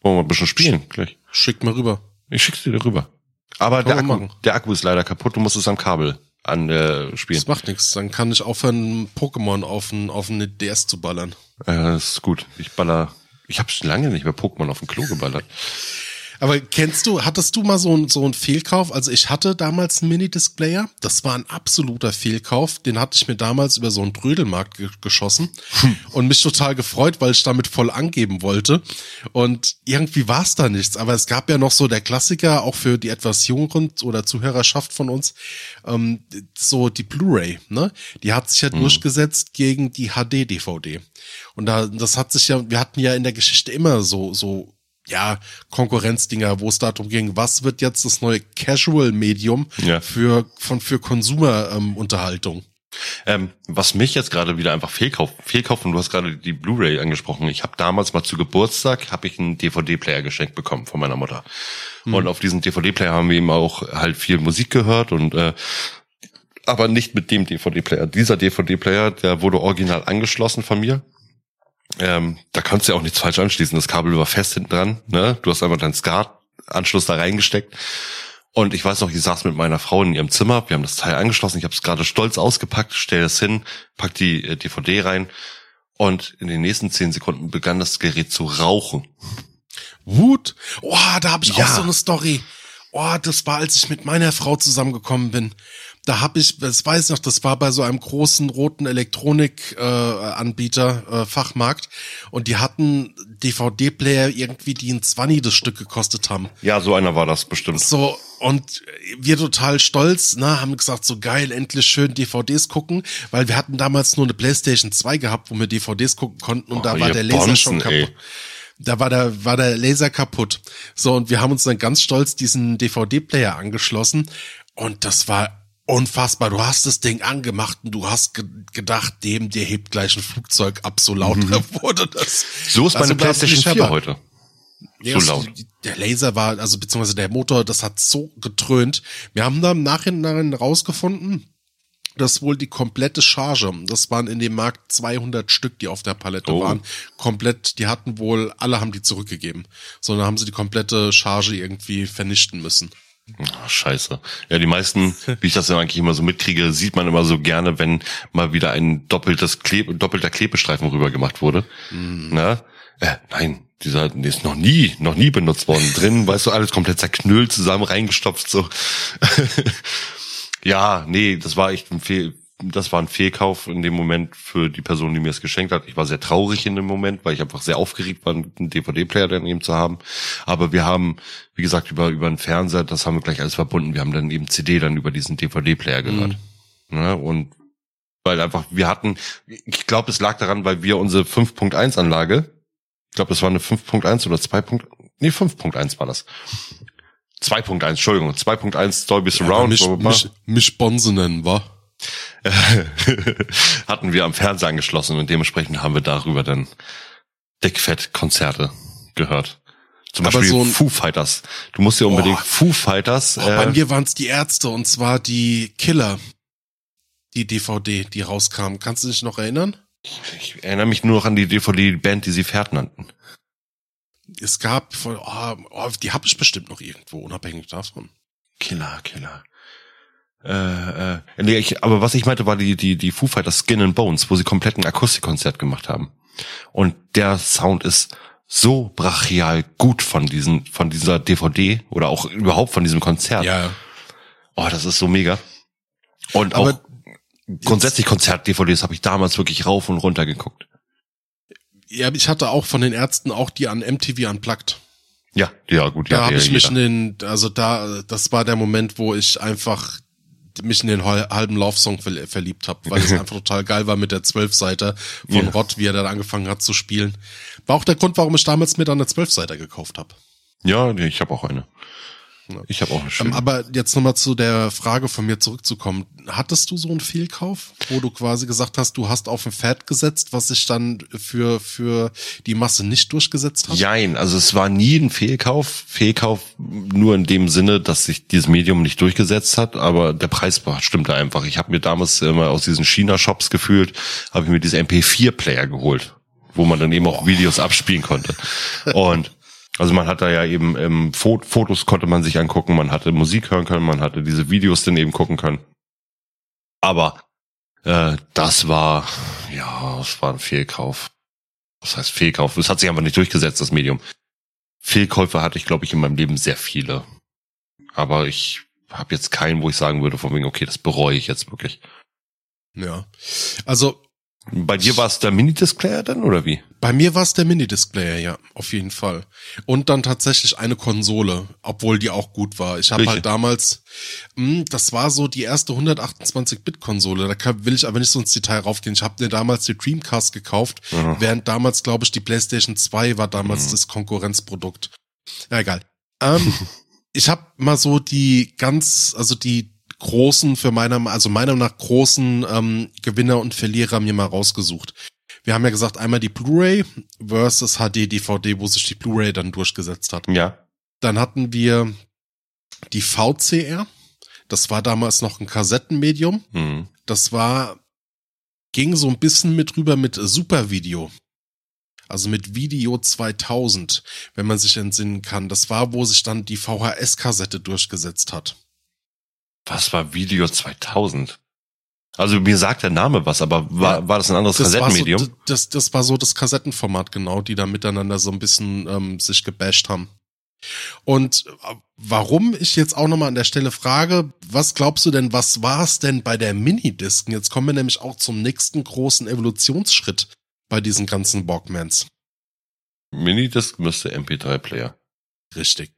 Wollen wir mal ein bisschen spielen gleich? Schick mal rüber. Ich schick's dir rüber. Aber der Akku, der Akku ist leider kaputt. Du musst es am Kabel an äh, spielen. Das macht nichts. Dann kann ich aufhören, Pokémon auf ein, auf eine DS zu ballern. Äh, das ist gut. Ich baller. Ich habe schon lange nicht mehr Pokémon auf dem Klo geballert. Aber kennst du, hattest du mal so ein so ein Fehlkauf? Also ich hatte damals einen Minidisc-Player. Das war ein absoluter Fehlkauf. Den hatte ich mir damals über so einen Trödelmarkt ge geschossen und mich total gefreut, weil ich damit voll angeben wollte. Und irgendwie war es da nichts. Aber es gab ja noch so der Klassiker, auch für die etwas jüngeren oder Zuhörerschaft von uns, ähm, so die Blu-ray. Ne? Die hat sich ja durchgesetzt gegen die HD-DVD. Und da, das hat sich ja, wir hatten ja in der Geschichte immer so so ja, Konkurrenzdinger, wo es darum ging, was wird jetzt das neue Casual-Medium Ja. für, von, für Konsumerunterhaltung? Ähm, was mich jetzt gerade wieder einfach fehlkauf, fehlkauf und du hast gerade die Blu-ray angesprochen. Ich habe damals mal zu Geburtstag habe ich einen DVD-Player geschenkt bekommen von meiner Mutter. Und auf diesen DVD-Player haben wir eben auch halt viel Musik gehört und äh, aber nicht mit dem DVD-Player. Dieser DVD-Player, der wurde original angeschlossen von mir. Ähm, da kannst du ja auch nichts falsch anschließen. Das Kabel war fest hinten dran. Ne? Du hast einfach deinen SCART-Anschluss da reingesteckt. Und ich weiß noch, ich saß mit meiner Frau in ihrem Zimmer, wir haben das Teil angeschlossen, ich habe es gerade stolz ausgepackt, stell es hin, pack die äh, DVD rein und in den nächsten zehn Sekunden begann das Gerät zu rauchen. Wut? Oh, da habe ich Ja. auch so eine Story. Oh, das war, als ich mit meiner Frau zusammengekommen bin. Da habe ich, das weiß ich noch, das war bei so einem großen roten Elektronik-Anbieter, äh, äh, Fachmarkt. Und die hatten DVD-Player irgendwie, die ein 20 das Stück gekostet haben. Ja, so einer war das bestimmt. So, und wir total stolz, ne, haben gesagt, so geil, endlich schön DVDs gucken, weil wir hatten damals nur eine Playstation 2 gehabt, wo wir DVDs gucken konnten und Oh, da war der Laser schon Bonzen, ey. kaputt. Da war der, war der Laser kaputt. So, und wir haben uns dann ganz stolz diesen DVD-Player angeschlossen und das war unfassbar. Du hast das Ding angemacht und du hast ge gedacht, dem, der hebt gleich ein Flugzeug ab, so laut wurde das. Mhm. So ist meine Also, PlayStation ich 4 aber- heute. Nee, So laut. Der Laser war, also beziehungsweise der Motor, das hat so getrönt. Wir haben da im Nachhinein rausgefunden, dass wohl die komplette Charge, das waren in dem Markt 200 Stück, die auf der Palette Oh. waren, komplett, die hatten wohl, alle haben die zurückgegeben, sondern haben sie die komplette Charge irgendwie vernichten müssen. Ah, scheiße. Ja, die meisten, wie ich das ja eigentlich immer so mitkriege, sieht man immer so gerne, wenn mal wieder ein doppeltes Klebe, doppelter Klebestreifen rüber gemacht wurde. Na? Äh, nein, dieser der ist noch nie, noch nie benutzt worden. Drin, weißt du, alles komplett zerknüllt, zusammen reingestopft, so. ja, nee, das war echt ein Fehl, das war ein Fehlkauf in dem Moment für die Person, die mir es geschenkt hat. Ich war sehr traurig in dem Moment, weil ich einfach sehr aufgeregt war, einen DVD-Player dann eben zu haben. Aber wir haben, wie gesagt, über, über einen Fernseher, das haben wir gleich alles verbunden. Wir haben dann eben CD dann über diesen DVD-Player gehört. Ja, und weil einfach, wir hatten, ich glaube, es lag daran, weil wir unsere 5.1 Anlage, ich glaube, das war eine 5.1 oder 2. Nee, 5.1 war das. 2.1, Entschuldigung, 2.1 Dolby Surround. mich, bla, bla. mich, mich Bonze nennen, wa? hatten wir am Fernseher angeschlossen und dementsprechend haben wir darüber dann dickfett Konzerte gehört. Zum Aber Beispiel so Foo Fighters. Du musst dir unbedingt Boah. Foo Fighters. Oh, bei äh, mir waren es die Ärzte und zwar die Killer, die DVD, die rauskam. Kannst du dich noch erinnern? ich erinnere mich nur noch an die DVD-Band, die sie Pferd nannten. Es gab, von, oh, oh, die habe ich bestimmt noch irgendwo, unabhängig davon. Killer, Killer. Äh, äh, nee, ich, aber was ich meinte, war die, die, die Foo Fighters Skin and Bones, wo sie komplett ein Akustikkonzert gemacht haben. Und der Sound ist so brachial gut von diesen, von dieser DVD oder auch überhaupt von diesem Konzert. Ja, Oh, das ist so mega. Und Aber auch grundsätzlich Konzert-DVDs habe ich damals wirklich rauf und runter geguckt. ja, ich hatte auch von den Ärzten auch die an MTV unplugged. Ja, ja, gut, Da ja. habe ja, ich mich in den, also da, das war der Moment, wo ich einfach mich in den hal- halben Love-Song ver verliebt habe, weil es einfach total geil war mit der Zwölfseiter von Ja. Rott, wie er dann angefangen hat zu spielen. War auch der Grund, warum ich damals mir dann eine Zwölfseiter gekauft habe. Ja, ich habe auch eine. Ich habe auch eine Ähm, schöne. aber jetzt nochmal zu der Frage von mir zurückzukommen. Hattest du so einen Fehlkauf, wo du quasi gesagt hast, du hast auf ein Pferd gesetzt, was sich dann für, für die Masse nicht durchgesetzt hat? Jein, also es war nie ein Fehlkauf. Fehlkauf nur in dem Sinne, dass sich dieses Medium nicht durchgesetzt hat, aber der Preis stimmte einfach. Ich habe mir damals immer aus diesen China-Shops gefühlt, habe ich mir diese MP4-Player geholt, wo man dann eben auch Videos abspielen konnte. Und also man hat da ja eben ähm, Fo Fotos konnte man sich angucken, man hatte Musik hören können, man hatte diese Videos dann eben gucken können. Aber äh, das war, ja, es war ein Fehlkauf. Was heißt Fehlkauf? Es hat sich einfach nicht durchgesetzt, das Medium. Fehlkäufe hatte ich, glaube ich, in meinem Leben sehr viele. Aber ich habe jetzt keinen, wo ich sagen würde, von wegen, okay, das bereue ich jetzt wirklich. Ja. Also Bei dir war es der Mini-Displayer dann, oder wie? Bei mir war es der Mini-Displayer, ja, auf jeden Fall. Und dann tatsächlich eine Konsole, obwohl die auch gut war. Ich habe halt damals, mh, das war so die erste 128-Bit-Konsole. Da kann, will ich aber nicht so ins Detail raufgehen. Ich habe mir damals die Dreamcast gekauft, Mhm. während damals, glaube ich, die PlayStation 2 war damals Mhm. das Konkurrenzprodukt. Ja, egal. Ähm, ich habe mal so die ganz, also die großen, für meiner, also meiner nach großen ähm, Gewinner und Verlierer mir mal rausgesucht. Wir haben ja gesagt, einmal die Blu-ray versus HD-DVD, wo sich die Blu-ray dann durchgesetzt hat. Ja. Dann hatten wir die VCR. Das war damals noch ein Kassettenmedium. Mhm. Das war, ging so ein bisschen mit rüber mit Supervideo. Also mit Video 2000, wenn man sich entsinnen kann. Das war, wo sich dann die VHS-Kassette durchgesetzt hat. Was war Video 2000? Also mir sagt der Name was, aber war, Ja. war das ein anderes Das war, so, Kassettenmedium? das, das war so das Kassettenformat, genau, die da miteinander so ein bisschen ähm, sich gebasht haben. Und äh, warum ich jetzt auch nochmal an der Stelle frage, was glaubst du denn, was war es denn bei der Minidisc? Jetzt kommen wir nämlich auch zum nächsten großen Evolutionsschritt bei diesen ganzen Walkmans. Minidisc müsste MP3-Player. Richtig.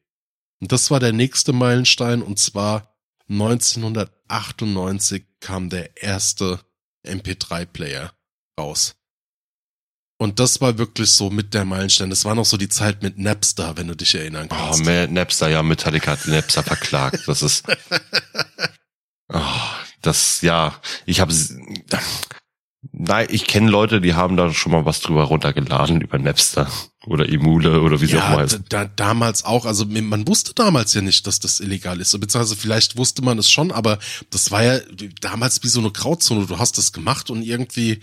Und das war der nächste Meilenstein und zwar 1998 kam der erste MP3-Player raus. Und das war wirklich so mit der Meilenstein. Das war noch so die Zeit mit Napster, wenn du dich erinnern Oh, kannst. Ma- Napster, ja, Metallica hat Napster verklagt. Das ist. Oh, das, ja, ich habe. Nein, ich kenne Leute, die haben da schon mal was drüber runtergeladen über Napster. Oder Emule oder wie sie auch mal heißt. Da, damals auch, also man wusste damals ja nicht, dass das illegal ist. Beziehungsweise vielleicht wusste man es schon, aber das war ja damals wie so eine Grauzone. Du hast das gemacht und irgendwie,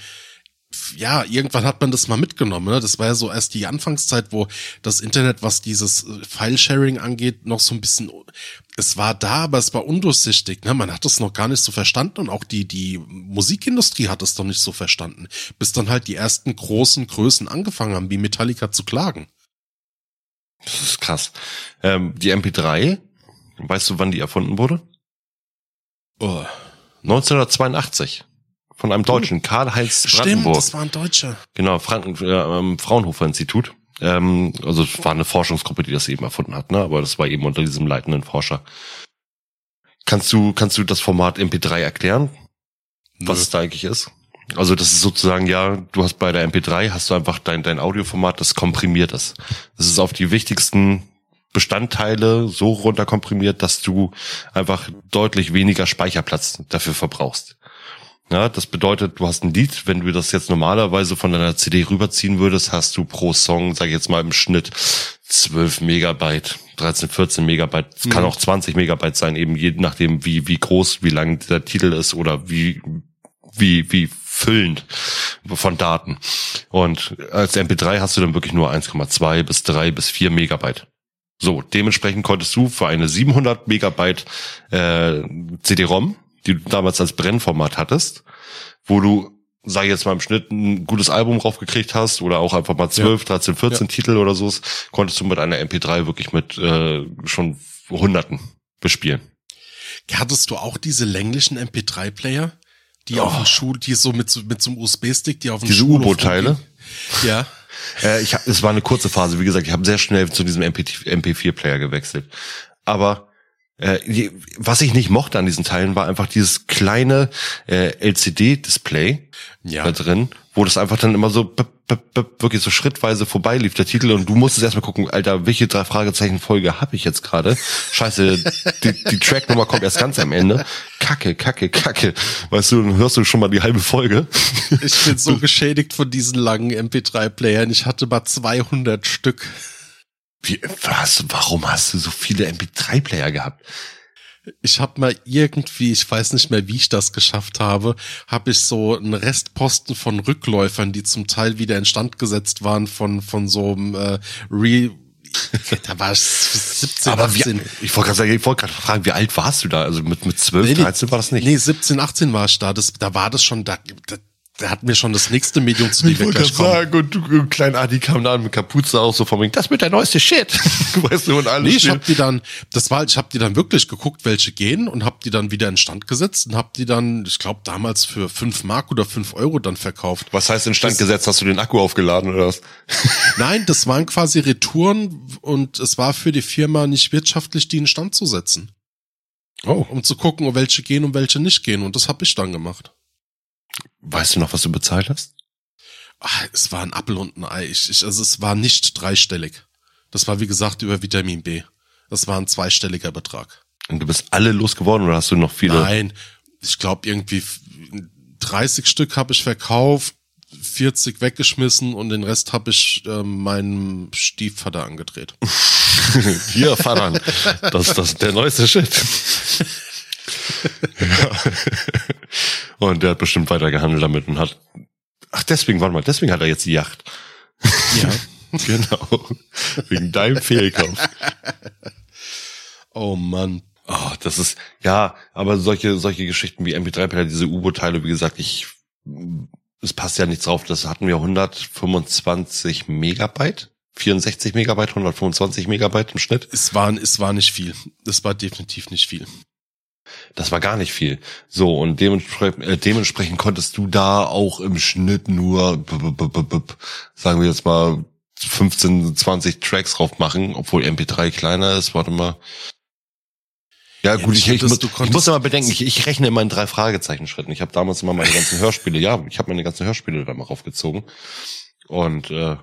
ja, irgendwann hat man das mal mitgenommen. Ne? Das war ja so erst die Anfangszeit, wo das Internet, was dieses äh, File-Sharing angeht, noch so ein bisschen, es war da, aber es war undurchsichtig. Ne? Man hat das noch gar nicht so verstanden und auch die, die Musikindustrie hat es doch nicht so verstanden, bis dann halt die ersten großen Größen angefangen haben, wie Metallica zu klagen. Das ist krass. Ähm, die MP3, weißt du, wann die erfunden wurde? Oh. 1982 von einem Deutschen, Karl-Heinz Brandenburg. Stimmt, das war ein Deutscher. Genau, Franken, äh, Fraunhofer Institut. Ähm, also es war eine Forschungsgruppe, die das eben erfunden hat, ne? aber das war eben unter diesem leitenden Forscher. Kannst du, kannst du das Format MP3 erklären? Nö. Was es da eigentlich ist? Also das ist sozusagen, ja, du hast bei der MP3 hast du einfach dein, dein Audioformat, das komprimiert ist. Das ist auf die wichtigsten Bestandteile so runterkomprimiert, dass du einfach deutlich weniger Speicherplatz dafür verbrauchst. Ja, das bedeutet, du hast ein Lied, wenn du das jetzt normalerweise von deiner CD rüberziehen würdest, hast du pro Song, sag ich jetzt mal im Schnitt 12 Megabyte, 13, 14 Megabyte, es mhm. kann auch 20 Megabyte sein, eben je nachdem, wie, wie groß, wie lang der Titel ist oder wie, wie, wie füllend von Daten. Und als MP3 hast du dann wirklich nur 1,2 bis 3 bis 4 Megabyte. So, dementsprechend konntest du für eine 700 Megabyte äh, CD-ROM die du damals als Brennformat hattest, wo du, sag ich jetzt mal im Schnitt, ein gutes Album raufgekriegt hast oder auch einfach mal 12, ja. 13, 14 ja. Titel oder so, konntest du mit einer MP3 wirklich mit äh, schon Hunderten bespielen. Hattest du auch diese länglichen MP3-Player? Die oh. auf dem Schul, die so mit, mit so einem USB-Stick, die auf dem Diese U-Boot-Teile? Ja. Äh, ich hab, es war eine kurze Phase, wie gesagt, ich habe sehr schnell zu diesem MP, MP4-Player gewechselt. Aber äh, was ich nicht mochte an diesen Teilen war einfach dieses kleine äh, LCD-Display ja. da drin, wo das einfach dann immer so wirklich so schrittweise vorbeilief, der Titel, und du musstest erstmal gucken, Alter, welche drei Fragezeichen Folge habe ich jetzt gerade? Scheiße, die, die Tracknummer kommt erst ganz am Ende. Kacke, kacke, kacke. Weißt du, dann hörst du schon mal die halbe Folge. Ich bin so geschädigt von diesen langen MP3-Playern. Ich hatte mal 200 Stück. Wie, was, warum hast du so viele MP3-Player gehabt? Ich habe mal irgendwie, ich weiß nicht mehr, wie ich das geschafft habe, habe ich so einen Restposten von Rückläufern, die zum Teil wieder instand gesetzt waren von von so einem äh, Re da war ich 17, Aber 18. Wie, ich wollte gerade gerade fragen, wie alt warst du da? Also mit, mit 12, nee, 13 war das nicht? Nee, 17, 18 war ich da. Das, da war das schon, da, da der hat mir schon das nächste Medium zu dem wir gleich kommen. sagen, und du, klein Adi kam da mit Kapuze auch so von mir, das wird der neueste Shit. weißt du, und alles. Nee, ich hab die dann, das war, ich hab die dann wirklich geguckt, welche gehen und hab die dann wieder in Stand gesetzt und hab die dann, ich glaube damals für fünf Mark oder fünf Euro dann verkauft. Was heißt in Stand das, gesetzt? Hast du den Akku aufgeladen oder was? Nein, das waren quasi Retouren und es war für die Firma nicht wirtschaftlich, die in Stand zu setzen. Oh. Um zu gucken, welche gehen und welche nicht gehen und das hab ich dann gemacht. Weißt du noch, was du bezahlt hast? Ach, es war ein Apfel und ein Ei. Ich, ich, also es war nicht dreistellig. Das war wie gesagt über Vitamin B. Das war ein zweistelliger Betrag. Und du bist alle losgeworden oder hast du noch viele? Nein, ich glaube irgendwie 30 Stück habe ich verkauft, 40 weggeschmissen und den Rest habe ich äh, meinem Stiefvater angedreht. Hier, Vater, das ist der neueste Shit. ja. Und der hat bestimmt weiter gehandelt damit und hat. Ach, deswegen, warte mal, deswegen hat er jetzt die Yacht. Ja. genau. Wegen deinem Fehlkauf. Oh Mann. Oh, das ist, ja, aber solche, solche Geschichten wie MP3-Player, diese U-Boot-Teile, wie gesagt, ich, es passt ja nichts drauf. Das hatten wir 125 Megabyte. 64 Megabyte, 125 Megabyte im Schnitt. Es war, es war nicht viel. Es war definitiv nicht viel. Das war gar nicht viel. So, und dementsprechend, äh, dementsprechend konntest du da auch im Schnitt nur, sagen wir jetzt mal, 15, 20 Tracks drauf machen, obwohl MP3 kleiner ist. Warte mal. Ja, gut, ich, ich, muss, ich muss immer bedenken, ich, ich rechne immer in drei Fragezeichen-Schritten. Ich habe damals immer meine ganzen Hörspiele, ja, ich habe meine ganzen Hörspiele da mal raufgezogen. Und äh,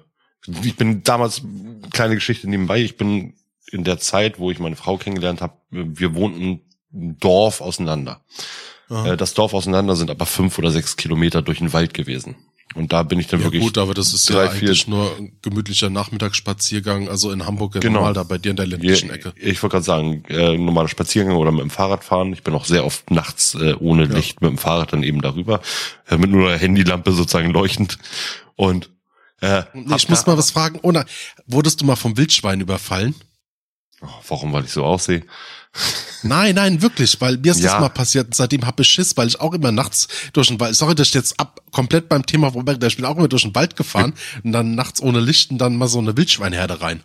ich bin damals, kleine Geschichte nebenbei, ich bin in der Zeit, wo ich meine Frau kennengelernt habe, wir wohnten Dorf auseinander. Aha. Äh, das Dorf auseinander sind aber fünf oder sechs Kilometer durch den Wald gewesen. Und da bin ich dann Ja wirklich. gut, aber das ist drei, ja eigentlich nur ein gemütlicher Nachmittagsspaziergang, also in Hamburg Genau. normal, da bei dir in der ländlichen Ja, Ecke. Ich wollte gerade sagen, äh, normaler Spaziergang oder mit dem Fahrrad fahren. Ich bin auch sehr oft nachts äh, ohne Licht mit dem Fahrrad dann eben darüber, äh, mit nur einer Handylampe sozusagen leuchtend. Und äh, Ich muss mal was fragen. Oder wurdest du mal vom Wildschwein überfallen? Oh, warum, weil ich so aussehe? Nein, nein, wirklich, weil mir ist Ja. das mal passiert seitdem hab ich Schiss, weil ich auch immer nachts durch den Wald, sorry, dass ich jetzt ab, komplett beim Thema vorbei, ich bin auch immer durch den Wald gefahren und dann nachts ohne Licht und dann mal so eine Wildschweinherde rein.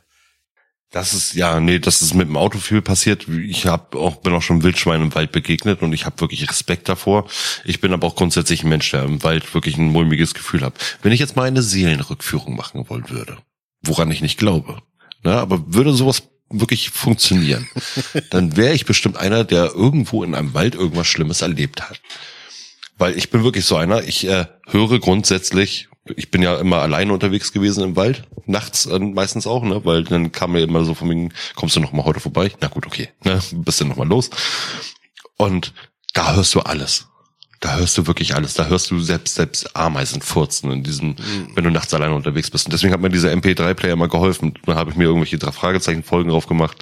Das ist ja, nee, das ist mit dem Auto viel passiert. Ich hab auch bin auch schon Wildschwein im Wald begegnet und ich habe wirklich Respekt davor. Ich bin aber auch grundsätzlich ein Mensch, der im Wald wirklich ein mulmiges Gefühl hat. Wenn ich jetzt mal eine Seelenrückführung machen wollen würde, woran ich nicht glaube, ne, aber würde sowas wirklich funktionieren, dann wäre ich bestimmt einer, der irgendwo in einem Wald irgendwas Schlimmes erlebt hat. Weil ich bin wirklich so einer, ich äh, höre grundsätzlich, ich bin ja immer alleine unterwegs gewesen im Wald, nachts äh, meistens auch, ne, weil dann kam mir immer so von wegen, kommst du noch mal heute vorbei? Na gut, okay, ne, bist du noch mal los. Und da hörst du alles. Da hörst du wirklich alles. Da hörst du selbst, selbst Ameisen furzen in diesem, wenn du nachts alleine unterwegs bist. Und deswegen hat mir dieser MP3-Player mal geholfen. Da habe ich mir irgendwelche drei Fragezeichen-Folgen drauf gemacht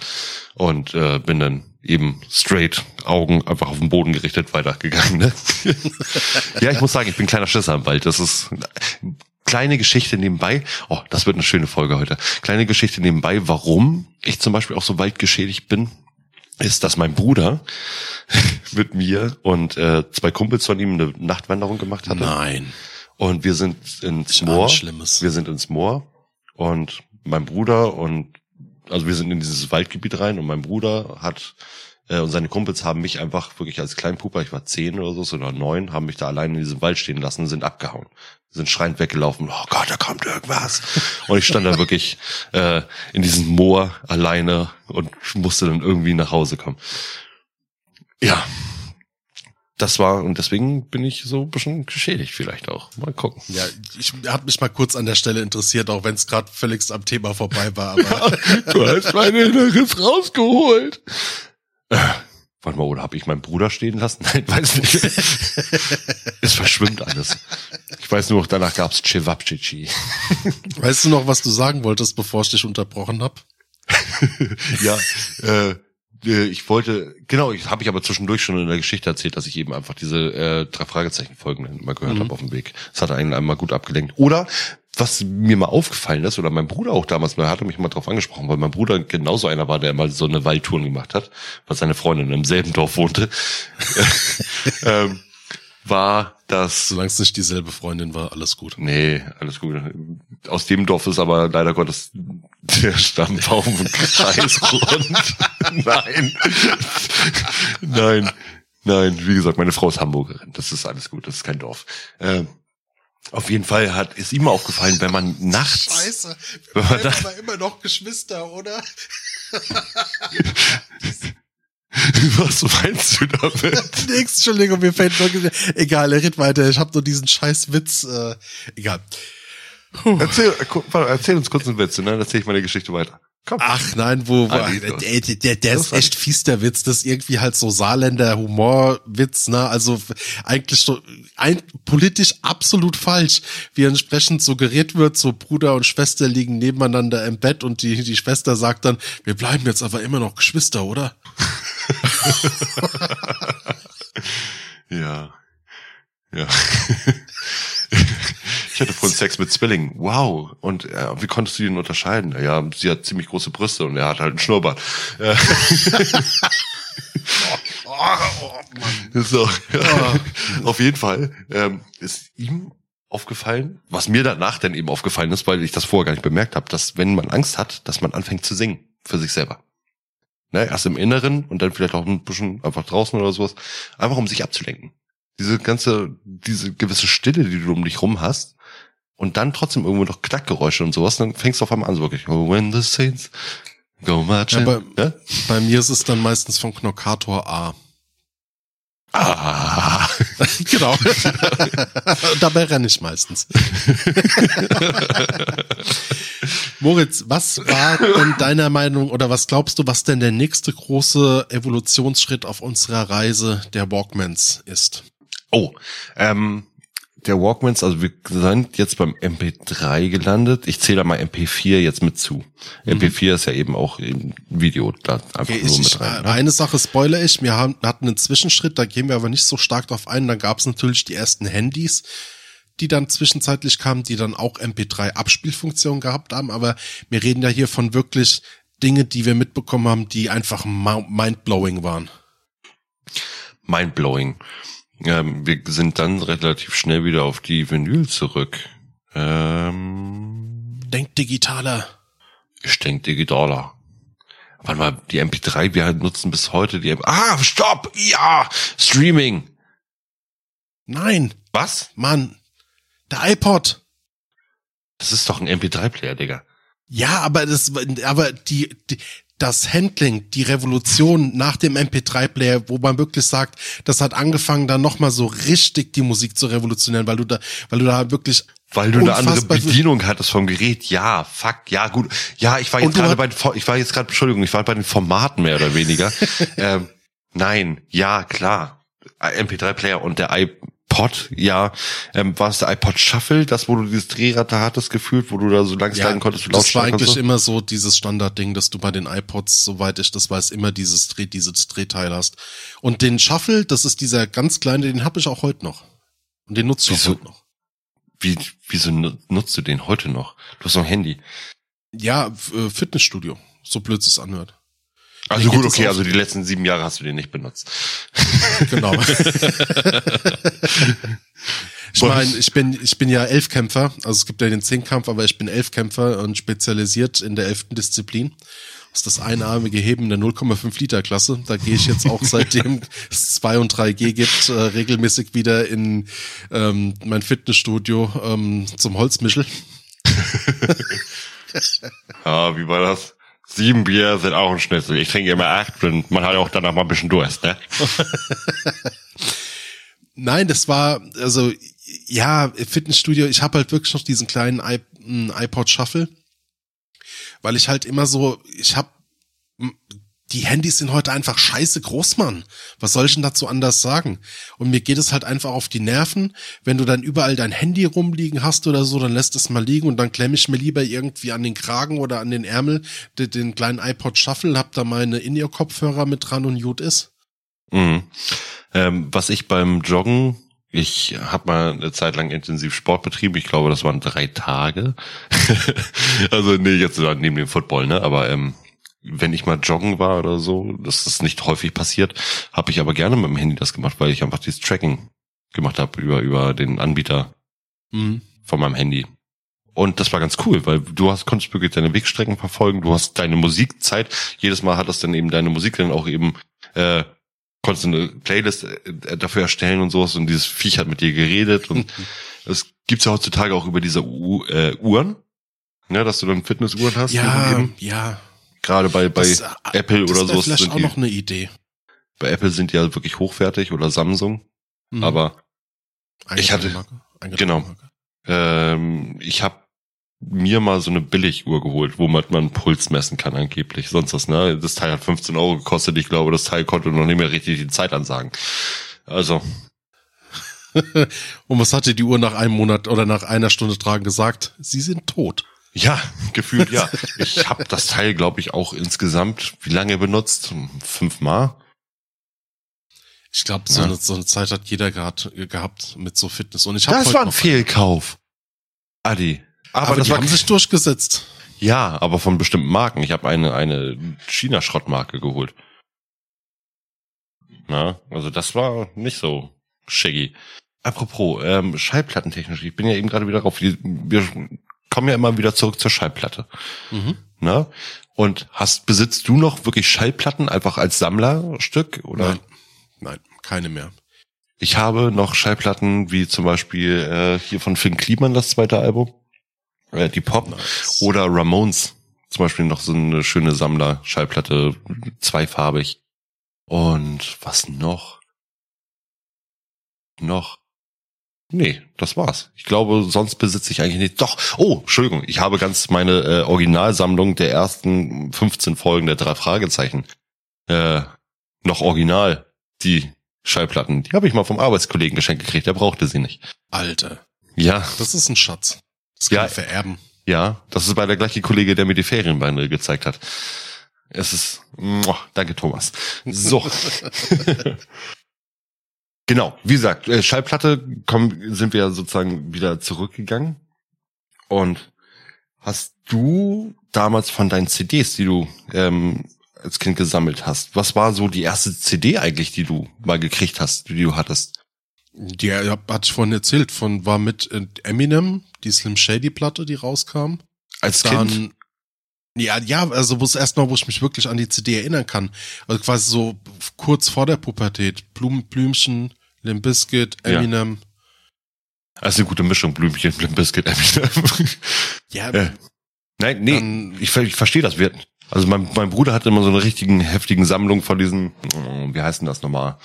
und äh, bin dann eben straight, Augen einfach auf den Boden gerichtet weitergegangen. Ne? ja, ich muss sagen, ich bin ein kleiner Schisser im Wald. Das ist kleine Geschichte nebenbei. Oh, das wird eine schöne Folge heute. Kleine Geschichte nebenbei, warum ich zum Beispiel auch so waldgeschädigt bin ist, dass mein Bruder mit mir und äh, zwei Kumpels von ihm eine Nachtwanderung gemacht hatte. Nein. Und wir sind ins Moor. Schlimmes. Wir sind ins Moor und mein Bruder und also wir sind in dieses Waldgebiet rein und mein Bruder hat äh, und seine Kumpels haben mich einfach wirklich als Kleinpuper, ich war zehn oder so oder neun, haben mich da allein in diesem Wald stehen lassen und sind abgehauen. Sind schreiend weggelaufen. Oh Gott, da kommt irgendwas. Und ich stand da wirklich äh, in diesem Moor alleine und musste dann irgendwie nach Hause kommen. Ja, das war, und deswegen bin ich so ein bisschen geschädigt vielleicht auch. Mal gucken. Ja, ich hat mich mal kurz an der Stelle interessiert, auch wenn es gerade völlig am Thema vorbei war, aber Du hast mein Inneres rausgeholt. Warte mal, oder habe ich meinen Bruder stehen lassen? Nein, weiß nicht. es verschwimmt alles. Ich weiß nur, danach gab's Cevapcici. weißt du noch, was du sagen wolltest, bevor ich dich unterbrochen hab? ja, äh, äh, ich wollte, genau, ich habe ich aber zwischendurch schon in der Geschichte erzählt, dass ich eben einfach diese äh, drei Fragezeichen-Folgen mal gehört Mhm. habe auf dem Weg. Das hat einen einmal gut abgelenkt. Oder was mir mal aufgefallen ist, oder mein Bruder auch damals, mal hatte mich mal drauf angesprochen, weil mein Bruder genauso einer war, der mal so eine Waldtouren gemacht hat, weil seine Freundin im selben Dorf wohnte, ähm, war das Solange es nicht dieselbe Freundin war, alles gut. Nee, alles gut. Aus dem Dorf ist aber leider Gottes der Stammbaum kreisrund. nein. nein. Nein, wie gesagt, meine Frau ist Hamburgerin. Das ist alles gut. Das ist kein Dorf. Ähm, auf jeden Fall hat, ist ihm aufgefallen, wenn man nachts, Scheiße, wir bleiben aber immer noch Geschwister, oder? was meinst du damit? Nix, Entschuldigung, mir fällt wirklich. Egal, er redet weiter. Ich habe nur diesen scheiß Witz. Äh, egal. Erzähl, erzähl uns kurz einen Witz, und dann erzähl ich meine Geschichte weiter. Komm. Ach nein, wo, wo Ah, das- der, der, der, ist echt fies, der Witz. Das ist irgendwie halt so Saarländer Humorwitz, ne? Also eigentlich so ein, politisch absolut falsch, wie entsprechend suggeriert wird, so Bruder und Schwester liegen nebeneinander im Bett und die, die Schwester sagt dann, wir bleiben jetzt aber immer noch Geschwister, oder? Ja. Ja. Ich hatte vorhin Sex mit Zwillingen. Wow. Und äh, wie konntest du ihn unterscheiden? Ja, sie hat ziemlich große Brüste und er hat halt einen Schnurrbart. Äh, so. Auf jeden Fall ähm, ist ihm aufgefallen, was mir danach dann eben aufgefallen ist, weil ich das vorher gar nicht bemerkt habe, dass wenn man Angst hat, dass man anfängt zu singen für sich selber. Ne, erst im Inneren und dann vielleicht auch ein bisschen einfach draußen oder sowas. Einfach um sich abzulenken. Diese ganze, diese gewisse Stille, die du um dich rum hast. Und dann trotzdem irgendwo noch Knackgeräusche und sowas, dann fängst du auf einmal an, so wirklich, oh, when the saints go marching. Ja, aber- ne? Bei mir ist es dann meistens von Knockator A. Ah. genau. Dabei renne ich meistens. Moritz, was war denn deiner Meinung oder was glaubst du, was denn der nächste große Evolutionsschritt auf unserer Reise der Walkmans ist? Oh, ähm, der Walkmans, also wir sind jetzt beim MP3 gelandet. Ich zähle da mal MP4 jetzt mit zu. Mhm. MP4 ist ja eben auch im Video da einfach okay, nur ich, mit rein. Ne? Eine Sache spoiler ich, wir haben, hatten einen Zwischenschritt, da gehen wir aber nicht so stark drauf ein. Dann gab es natürlich die ersten Handys, die dann zwischenzeitlich kamen, die dann auch MP3-Abspielfunktion gehabt haben. Aber wir reden ja hier von wirklich Dinge, die wir mitbekommen haben, die einfach mindblowing waren. Mindblowing. Ähm, wir sind dann relativ schnell wieder auf die Vinyl zurück. Ähm, denk digitaler. Ich denk digitaler. Wann mal die MP3, wir nutzen bis heute die MP Ah, stopp! Ja! Streaming! Nein! Was? Mann, der iPod. Das ist doch ein MP3-Player, Digga. Ja, aber das, aber die, die, das Handling, die Revolution nach dem MP3-Player, wo man wirklich sagt, das hat angefangen, dann nochmal so richtig die Musik zu revolutionieren, weil du da, weil du da wirklich weil du eine andere Bedienung hattest vom Gerät. Ja, fuck, ja, gut. Ja, ich war jetzt gerade bei, ich war jetzt gerade, Entschuldigung, ich war bei den Formaten mehr oder weniger. ähm, nein, ja, klar. MP3-Player und der iPod, ja, ähm, war es der iPod Shuffle, das, wo du dieses Drehrad da hattest, gefühlt, wo du da so lang ja, sliden konntest, du Das war eigentlich so? immer so dieses Standardding, dass du bei den iPods, soweit ich das weiß, immer dieses Dreh, dieses Drehteil hast. Und den Shuffle, das ist dieser ganz kleine, den habe ich auch heute noch. Und den nutze ich heute noch. Wie, wieso nutzt du den heute noch? Du hast noch ein Handy. Ja, äh, Fitnessstudio. So blöd es anhört. Also gut, okay, also die letzten sieben Jahre hast du den nicht benutzt. Genau. ich meine, ich bin, ich bin ja Elfkämpfer, also es gibt ja den Zehnkampf, aber ich bin Elfkämpfer und spezialisiert in der elften Disziplin. Das ist das einarmige Heben der 0,5 Liter Klasse. Da gehe ich jetzt auch seitdem es 2 und 3G gibt, äh, regelmäßig wieder in ähm, mein Fitnessstudio ähm, zum Holzmischel. ah, wie war das? Sieben Bier sind auch ein Schnitzel. Ich trinke immer acht und man hat auch danach mal ein bisschen Durst, ne? Nein, das war, also, ja, Fitnessstudio, ich habe halt wirklich noch diesen kleinen iPod Shuffle, weil ich halt immer so, ich habe die Handys sind heute einfach scheiße groß, Mann. Was soll ich denn dazu anders sagen? Und mir geht es halt einfach auf die Nerven. Wenn du dann überall dein Handy rumliegen hast oder so, dann lässt es mal liegen und dann klemme ich mir lieber irgendwie an den Kragen oder an den Ärmel den, den kleinen iPod Shuffle, hab da meine In-Ear-Kopfhörer mit dran und gut ist. Mhm. Ähm, was ich beim Joggen ich habe mal eine Zeit lang intensiv Sport betrieben. Ich glaube, das waren drei Tage. also nee, jetzt neben dem Football, ne? Aber ähm, wenn ich mal joggen war oder so, das ist nicht häufig passiert, habe ich aber gerne mit dem Handy das gemacht, weil ich einfach dieses Tracking gemacht habe über über den Anbieter mhm. von meinem Handy. Und das war ganz cool, weil du hast, konntest wirklich deine Wegstrecken verfolgen, du hast deine Musikzeit, jedes Mal hat das dann eben deine Musik dann auch eben, äh, konntest eine Playlist äh, dafür erstellen und sowas und dieses Viech hat mit dir geredet und es gibt's ja heutzutage auch über diese U äh, Uhren, ne, dass du dann Fitnessuhren hast. Ja, ja. Gerade bei, bei das, äh, Apple das oder so. Das ist auch die, noch eine Idee. Bei Apple sind die ja wirklich hochwertig oder Samsung. Mhm. Aber ich hatte, genau, ähm, ich habe mir mal so eine Billiguhr geholt, wo man, man Puls messen kann angeblich. Sonst was, ne? Das Teil hat 15 Euro gekostet. Ich glaube, das Teil konnte noch nicht mehr richtig die Zeit ansagen. Also. Und was hatte die Uhr nach einem Monat oder nach einer Stunde tragen gesagt? Sie sind tot. Ja, gefühlt ja. Ich habe das Teil, glaube ich, auch insgesamt wie lange benutzt? Fünfmal. Ich glaube, so, ja. eine, so eine Zeit hat jeder gehabt, gehabt mit so Fitness. Und ich hab das war ein Fehlkauf, Adi. Aber, aber das die war, haben sich durchgesetzt. Ja, aber von bestimmten Marken. Ich habe eine eine China-Schrottmarke geholt. Na, also das war nicht so shaggy. Apropos, ähm, Schallplattentechnisch, ich bin ja eben gerade wieder drauf, wir, wir kommen ja immer wieder zurück zur Schallplatte. Mhm. Ne? Und hast, besitzt du noch wirklich Schallplatten einfach als Sammlerstück? Oder? Nein, nein, keine mehr. Ich habe noch Schallplatten wie zum Beispiel äh, hier von Finn Kliman das zweite Album, äh, die Pop nice. oder Ramones zum Beispiel noch so eine schöne Sammler-Schallplatte, zweifarbig. Und was noch? Noch? Nee, das war's. Ich glaube, sonst besitze ich eigentlich nicht. Doch, oh, Entschuldigung, ich habe ganz meine äh, Originalsammlung der ersten 15 Folgen der drei Fragezeichen äh, noch original. Die Schallplatten. Die habe ich mal vom Arbeitskollegen geschenkt gekriegt, der brauchte sie nicht. Alter, Ja, das ist ein Schatz. Das kann Ja. vererben. ja, das ist bei der gleiche Kollege, der mir die Ferienbeine gezeigt hat. Es ist, Muah, danke Thomas. So. genau, wie gesagt, äh, Schallplatte kommen, sind wir sozusagen wieder zurückgegangen. Und hast du damals von deinen CDs, die du ähm, als Kind gesammelt hast, was war so die erste CD eigentlich, die du mal gekriegt hast, die du hattest? Die ja, hatte ich vorhin erzählt, von war mit äh, Eminem, die Slim Shady Platte, die rauskam. Als Dann, Kind? Ja, ja, also wo es erstmal, wo ich mich wirklich an die CD erinnern kann. Also quasi so kurz vor der Pubertät. Blumen, Blümchen, Limp Bizkit, Ja. Eminem. Das ist eine gute Mischung, Blümchen, Limp Bizkit, Eminem. Ja, Äh, Nein, nee, Dann- ich, ich verstehe das. Wir, also mein, mein Bruder hatte immer so eine richtigen heftigen Sammlung von diesen, oh, wie heißt denn das nochmal?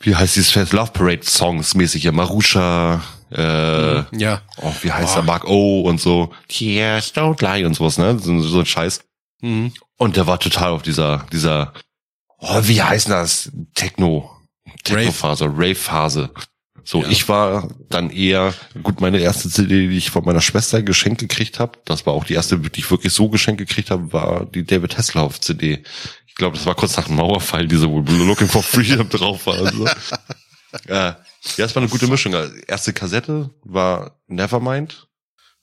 Wie heißt dieses Fest? Love Parade Songs mäßig hier. Marusha, äh, ja. oh, wie heißt Boah. er? Mark O und so. Tears don't lie und sowas, ne? So, so ein Scheiß. Mhm. Und der war total auf dieser, dieser, oh, wie heißt das? Techno, Techno-Phase, Rave-Phase. So, Ja. ich war dann eher, gut, meine erste CD, die ich von meiner Schwester geschenkt gekriegt habe, das war auch die erste, die ich wirklich so geschenkt gekriegt habe, war die David Hasselhoff CD. Ich glaube, das war kurz nach dem Mauerfall, diese wo Looking for Freedom drauf war. Also. ja, ja, es war eine gute Mischung. Erste Kassette war Nevermind.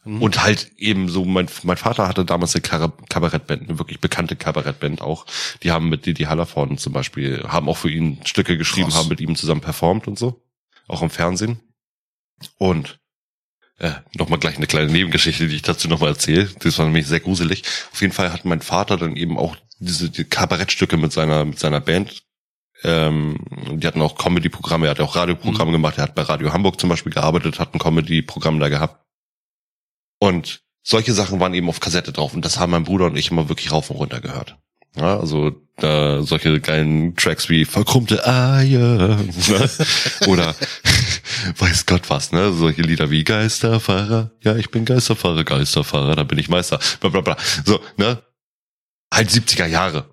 Mhm. Und halt eben so, mein, mein Vater hatte damals eine Kabarettband, eine wirklich bekannte Kabarettband auch. Die haben mit Didi Hallervorden zum Beispiel, haben auch für ihn Stücke geschrieben, Krass. haben mit ihm zusammen performt und so. Auch im Fernsehen. Und äh, nochmal gleich eine kleine Nebengeschichte, die ich dazu nochmal erzähle. Das war nämlich sehr gruselig. Auf jeden Fall hat mein Vater dann eben auch diese die Kabarettstücke mit seiner, mit seiner Band. Ähm, die hatten auch Comedy-Programme, er hat auch Radioprogramme gemacht, er hat bei Radio Hamburg zum Beispiel gearbeitet, hat ein Comedy-Programm da gehabt. Und solche Sachen waren eben auf Kassette drauf und das haben mein Bruder und ich immer wirklich rauf und runter gehört. Ja, also äh, solche geilen Tracks wie verkrummte Eier ne? oder weiß Gott was, ne? Solche Lieder wie Geisterfahrer, ja, ich bin Geisterfahrer, Geisterfahrer, da bin ich Meister, bla bla bla. So, ne? Halt 70er Jahre.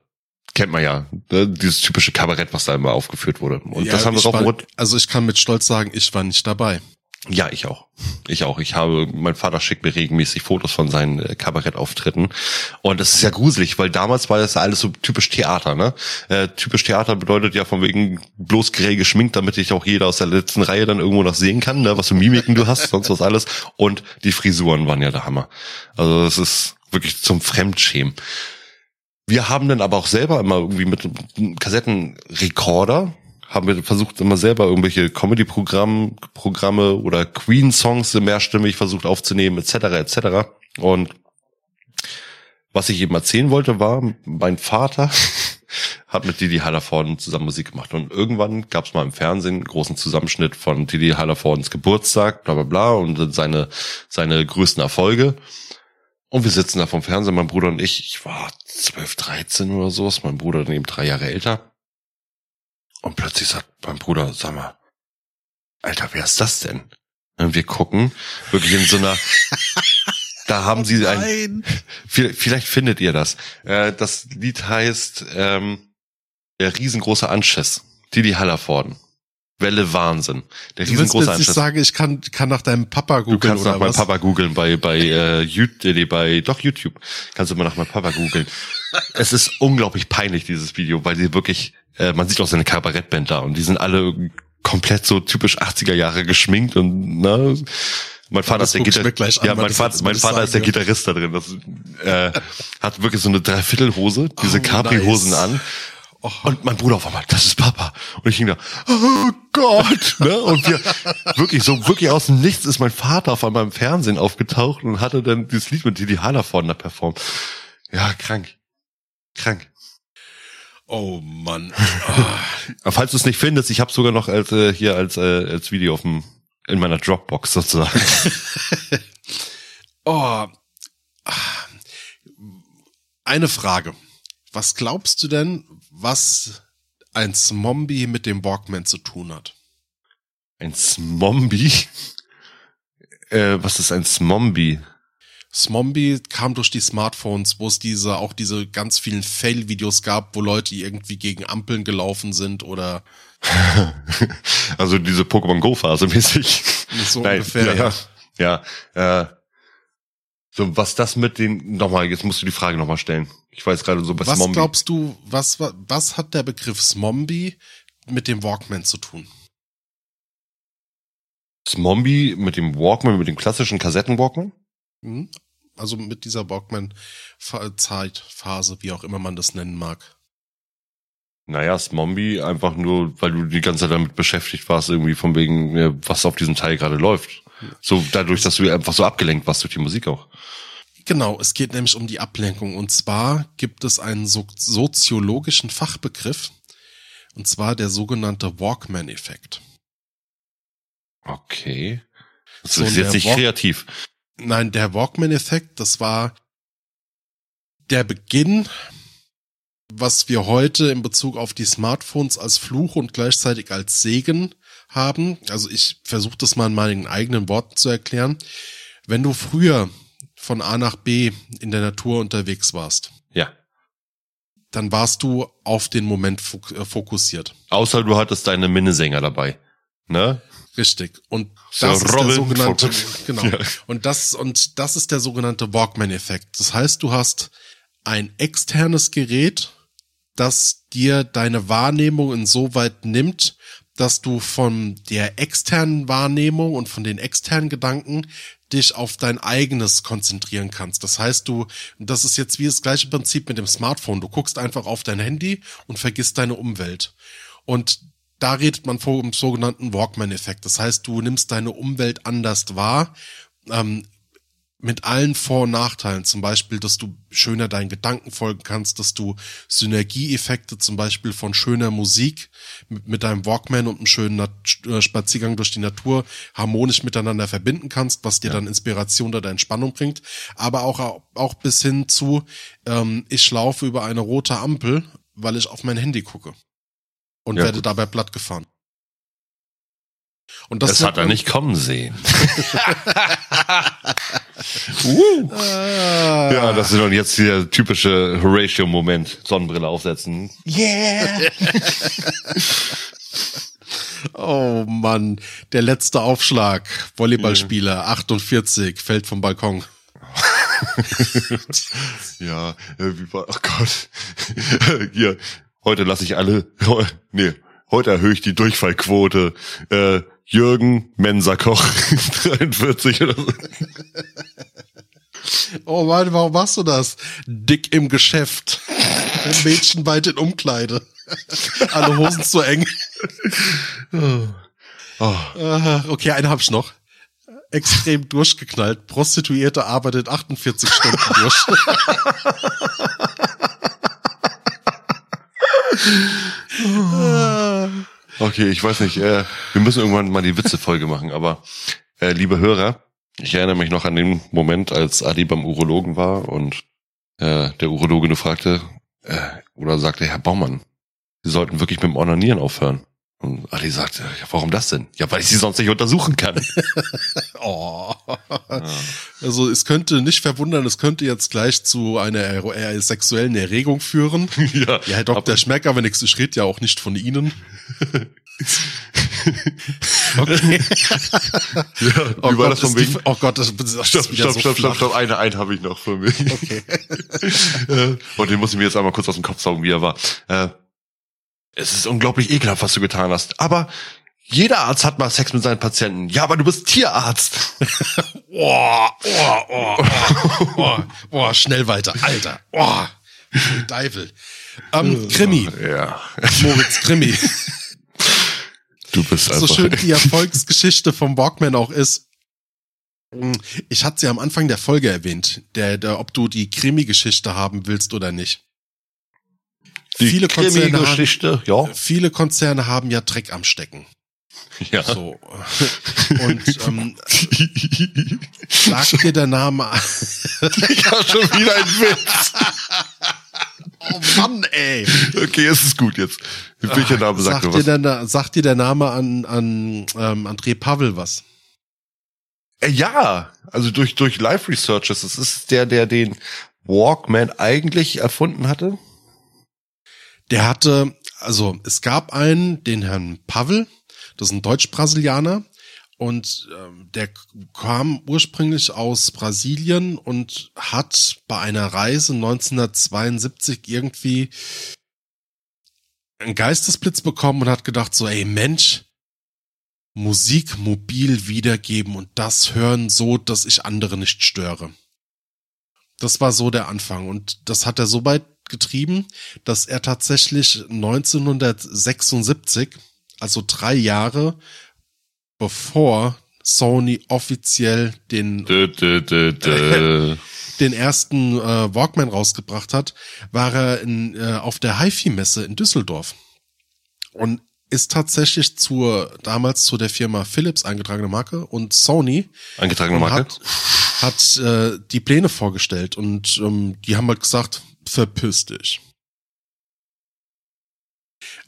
Kennt man ja, ne? dieses typische Kabarett, was da immer aufgeführt wurde. Und Ja, das haben wir und war. Also ich kann mit Stolz sagen, ich war nicht dabei. Ja, ich auch. Ich auch. Ich habe, mein Vater schickt mir regelmäßig Fotos von seinen äh, Kabarettauftritten. Und das ist ja gruselig, weil damals war das ja alles so typisch Theater, ne? Äh, typisch Theater bedeutet ja von wegen bloß grell geschminkt, damit dich auch jeder aus der letzten Reihe dann irgendwo noch sehen kann, ne? Was für Mimiken du hast, sonst was alles. Und die Frisuren waren ja der Hammer. Also das ist wirklich zum Fremdschämen. Wir haben dann aber auch selber immer irgendwie mit einem Kassettenrekorder haben wir versucht immer selber irgendwelche Comedy-Programme Programme oder Queen-Songs mehrstimmig versucht aufzunehmen, etc. etc. Und was ich eben erzählen wollte, war, mein Vater hat mit Didi Hallervorden zusammen Musik gemacht. Und irgendwann gab es mal im Fernsehen einen großen Zusammenschnitt von Didi Hallervordens Geburtstag, bla bla bla, und seine, seine größten Erfolge. Und wir sitzen da vom Fernsehen, mein Bruder und ich. Ich war 12, 13 oder sowas, mein Bruder dann eben drei Jahre älter. Und plötzlich sagt mein Bruder, sag mal, Alter, wer ist das denn? Und wir gucken, wirklich in so einer, da haben sie ein, Vielleicht findet ihr das. Äh, Das Lied heißt ähm, Der riesengroße Anschiss. Didi Hallervorden. Welle Wahnsinn. Der Du riesengroße jetzt nicht Anschiss. sagen, ich kann, kann nach deinem Papa Du googeln kannst oder nach meinem? Papa googeln bei bei äh, YouTube, nee, bei doch YouTube. Kannst du mal nach meinem Papa googeln. es ist unglaublich peinlich dieses Video, weil sie wirklich äh, man sieht auch seine Kabarettband da und die sind alle komplett so typisch 80er Jahre geschminkt und ne mein Vater das ist der ich Gitarrist. Ja, mein Vater, mein Vater ist der Gitarrist da drin. Das äh, hat wirklich so eine Dreiviertelhose, diese Oh, Capri-Hosen nice. an. Oh, Und mein Bruder auf einmal, das ist Papa. Und ich hing da, oh Gott, ne? Und wir, wirklich, so wirklich aus dem Nichts ist mein Vater auf einmal im Fernsehen aufgetaucht und hatte dann dieses Lied mit Didi Hallervorden da performt. Ja, krank. Krank. oh Mann. Aber falls du es nicht findest, ich habe sogar noch als, äh, hier als, äh, als Video auf dem, in meiner Dropbox sozusagen. Oh. Eine Frage. Was glaubst du denn, was ein Zombie mit dem Walkman zu tun hat? Ein Smombie? Äh, was ist ein Smombie? Smombie kam durch die Smartphones, wo es diese, auch diese ganz vielen Fail-Videos gab, wo Leute irgendwie gegen Ampeln gelaufen sind oder. also diese Pokémon Go-Phase mäßig. So Nein, ungefähr, ja. Ja, ja. Äh, so, was das mit den, nochmal, jetzt musst du die Frage nochmal stellen. Ich weiß gerade so bei Was Smombie. glaubst du, was, was hat der Begriff Smombie mit dem Walkman zu tun? Smombie mit dem Walkman, mit dem klassischen Kassetten-Walkman? Mhm. Also mit dieser Walkman-Zeitphase, wie auch immer man das nennen mag. Naja, Smombie einfach nur, weil du die ganze Zeit damit beschäftigt warst, irgendwie von wegen, was auf diesem Teil gerade läuft. So dadurch, dass du einfach so abgelenkt warst durch die Musik auch. Genau, es geht nämlich um die Ablenkung. Und zwar gibt es einen so soziologischen Fachbegriff, und zwar der sogenannte Walkman-Effekt. Okay. Das so ist jetzt nicht Walk kreativ. Nein, der Walkman-Effekt, das war der Beginn, was wir heute in Bezug auf die Smartphones als Fluch und gleichzeitig als Segen haben. Also ich versuche das mal in meinen eigenen Worten zu erklären. Wenn du früher von A nach B in der Natur unterwegs warst. Ja. Dann warst du auf den Moment äh, fokussiert. Außer du hattest deine Minnesänger dabei. Ne? Richtig. Und das so ist der sogenannte, genau. Ja. Und das, und das ist der sogenannte Walkman-Effekt. Das heißt, du hast ein externes Gerät, das dir deine Wahrnehmung insoweit nimmt, dass du von der externen Wahrnehmung und von den externen Gedanken dich auf dein eigenes konzentrieren kannst. Das heißt, du, das ist jetzt wie das gleiche Prinzip mit dem Smartphone. Du guckst einfach auf dein Handy und vergisst deine Umwelt. Und da redet man vom sogenannten Walkman-Effekt. Das heißt, du nimmst deine Umwelt anders wahr, ähm, mit allen Vor- und Nachteilen. Zum Beispiel, dass du schöner deinen Gedanken folgen kannst, dass du Synergieeffekte zum Beispiel von schöner Musik mit, mit deinem Walkman und einem schönen Nat äh, Spaziergang durch die Natur harmonisch miteinander verbinden kannst, was dir ja. dann Inspiration oder Entspannung bringt. Aber auch, auch bis hin zu, ähm, ich laufe über eine rote Ampel, weil ich auf mein Handy gucke und ja, werde gut. dabei platt gefahren. Und das, das hat er nicht kommen sehen. uh. ah. Ja, das ist doch jetzt der typische Horatio-Moment. Sonnenbrille aufsetzen. Yeah! oh Mann, der letzte Aufschlag. Volleyballspieler, 48, fällt vom Balkon. ja, äh, wie war, oh Gott. Hier, heute lasse ich alle, nee, heute erhöhe ich die Durchfallquote. Äh, Jürgen Mensakoch, 43 oder so. Oh Mann, warum machst du das? Dick im Geschäft. Mädchen weit in Umkleide. Alle Hosen zu eng. Oh. Okay, einen hab ich noch. Extrem durchgeknallt. Prostituierte arbeitet 48 Stunden durch. Okay, ich weiß nicht. Äh, wir müssen irgendwann mal die Witze-Folge machen, aber äh, liebe Hörer, ich erinnere mich noch an den Moment, als Adi beim Urologen war und äh, der Urologe nur fragte äh, oder sagte, Herr Baumann, Sie sollten wirklich mit dem Onanieren aufhören. Und Adi sagte, ja, warum das denn? Ja, weil ich sie sonst nicht untersuchen kann. oh. Ja. Also es könnte nicht verwundern, es könnte jetzt gleich zu einer er sexuellen Erregung führen. ja, ja Herr Dr. Schmecker, wenn ich, ich rede ja auch nicht von Ihnen. okay. ja, oh, Gott, das die, oh Gott, das, das stopp, ist stopp, so stopp, stopp, stopp, eine, eine habe ich noch für mich. Okay. Und den muss ich mir jetzt einmal kurz aus dem Kopf saugen, wie er war. Äh, es ist unglaublich ekelhaft, was du getan hast. Aber jeder Arzt hat mal Sex mit seinen Patienten. Ja, aber du bist Tierarzt. oh, oh, oh, oh, oh, schnell weiter, Alter. Oh, Teufel. Ähm, Krimi. Ja. Moritz, Krimi. Du bist einfach. So schön die Erfolgsgeschichte vom Walkman auch ist. Ich hatte sie am Anfang der Folge erwähnt, der, der, ob du die Krimi-Geschichte haben willst oder nicht. Die viele Konzerne, haben, ja. viele Konzerne haben ja Dreck am Stecken. Ja. So. Und ähm, sagt dir der Name. ich habe schon wieder einen Witz. Oh Mann, ey. Okay, es ist gut jetzt. Welcher Name sagt, sagt dir was? Der, sagt dir der Name an, an ähm, André Pavel was? Äh, ja, also durch, durch Live Researches. Das ist der, der den Walkman eigentlich erfunden hatte. Der hatte, also es gab einen, den Herrn Pavel, das ist ein Deutsch-Brasilianer, und ähm, der kam ursprünglich aus Brasilien und hat bei einer Reise 1972 irgendwie einen Geistesblitz bekommen und hat gedacht so, ey Mensch, Musik mobil wiedergeben und das hören so, dass ich andere nicht störe. Das war so der Anfang und das hat er so weit getrieben, dass er tatsächlich 1976, also drei Jahre bevor Sony offiziell den Dö, dö, dö, den ersten äh, Walkman rausgebracht hat, war er in, äh, auf der HiFi-Messe in Düsseldorf und ist tatsächlich zur damals zu der Firma Philips eingetragene Marke und Sony Eingetragene Marke? hat, hat äh, die Pläne vorgestellt und ähm, die haben halt gesagt, verpiss dich.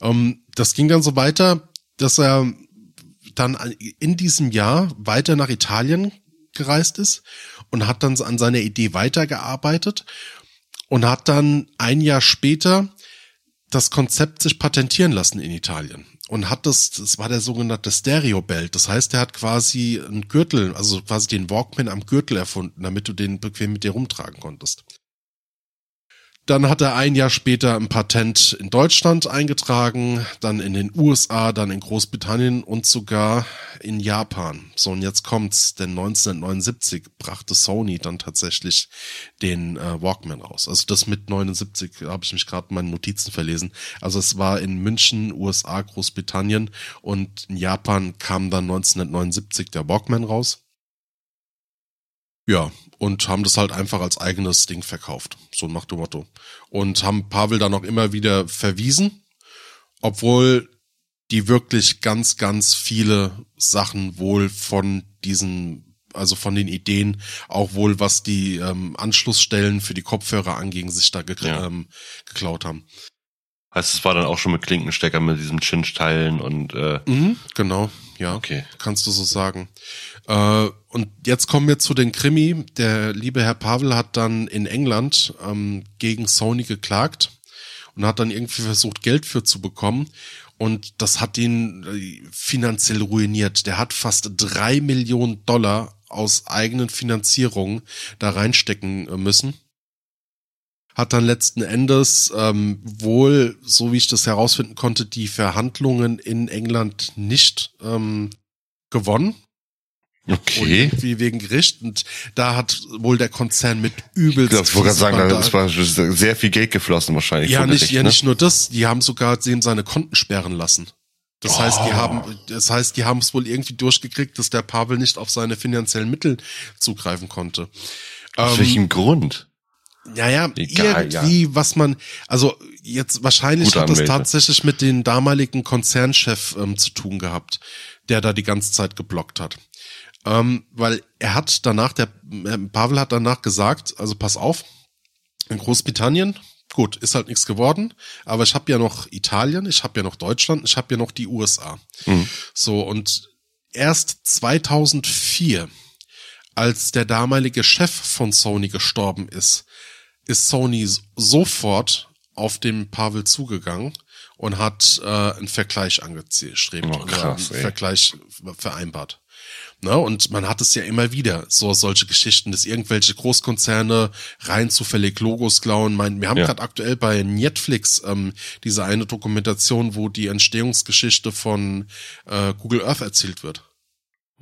Ähm, das ging dann so weiter, dass er dann in diesem Jahr weiter nach Italien gereist ist und hat dann an seiner Idee weitergearbeitet und hat dann ein Jahr später das Konzept sich patentieren lassen in Italien und hat das, das war der sogenannte Stereo Belt. Das heißt, er hat quasi einen Gürtel, also quasi den Walkman am Gürtel erfunden, damit du den bequem mit dir rumtragen konntest. Dann hat er ein Jahr später ein Patent in Deutschland eingetragen, dann in den USA, dann in Großbritannien und sogar in Japan. So, und jetzt kommt's, denn 1979 brachte Sony dann tatsächlich den äh, Walkman raus. Also das mit 79 habe ich mich gerade in meinen Notizen verlesen. Also es war in München, USA, Großbritannien und in Japan kam dann 1979 der Walkman raus. Ja, und haben das halt einfach als eigenes Ding verkauft. So nach dem Motto. Und haben Pavel dann auch immer wieder verwiesen, obwohl die wirklich ganz, ganz viele Sachen wohl von diesen, also von den Ideen, auch wohl was die ähm, Anschlussstellen für die Kopfhörer anging, sich da ge Ja. ähm, geklaut haben. Heißt, es war dann auch schon mit Klinkenstecker mit diesem Chinch-Teilen und äh, Mhm, genau, ja. okay. kannst du so sagen. Äh, und jetzt kommen wir zu den Krimi. Der liebe Herr Pavel hat dann in England ähm, gegen Sony geklagt und hat dann irgendwie versucht, Geld für zu bekommen. Und das hat ihn äh, finanziell ruiniert. Der hat fast drei Millionen Dollar aus eigenen Finanzierungen da reinstecken äh, müssen. Hat dann letzten Endes ähm, wohl, so wie ich das herausfinden konnte, die Verhandlungen in England nicht ähm, gewonnen. Okay. irgendwie wegen Gericht. Und da hat wohl der Konzern mit übelst. ich wollte gerade sagen, da ist war sehr viel Geld geflossen wahrscheinlich. ja, nicht, Gericht, ja, ne? nicht nur das, die haben sogar dem seine Konten sperren lassen. Das heißt, die Oh. haben, das heißt, die haben es wohl irgendwie durchgekriegt, dass der Pavel nicht auf seine finanziellen Mittel zugreifen konnte. Aus Ähm, welchem Grund? Ja, ja, Egal, irgendwie, was man, also jetzt wahrscheinlich Gute hat das Anwälte. tatsächlich mit dem damaligen Konzernchef ähm, zu tun gehabt, der da die ganze Zeit geblockt hat. Ähm, weil er hat danach, der äh, Pavel hat danach gesagt, also pass auf, in Großbritannien, gut, ist halt nichts geworden, aber ich habe ja noch Italien, ich habe ja noch Deutschland, ich habe ja noch die USA. Mhm. So, und erst 2004, als der damalige Chef von Sony gestorben ist, ist Sony sofort auf den Pavel zugegangen und hat äh, einen Vergleich angestrebt Oh, krass, einen. Vergleich vereinbart. Ne? Und man hat es ja immer wieder, so solche Geschichten, dass irgendwelche Großkonzerne rein zufällig Logos klauen. Mein, wir haben Ja. gerade aktuell bei Netflix ähm, diese eine Dokumentation, wo die Entstehungsgeschichte von äh, Google Earth erzählt wird.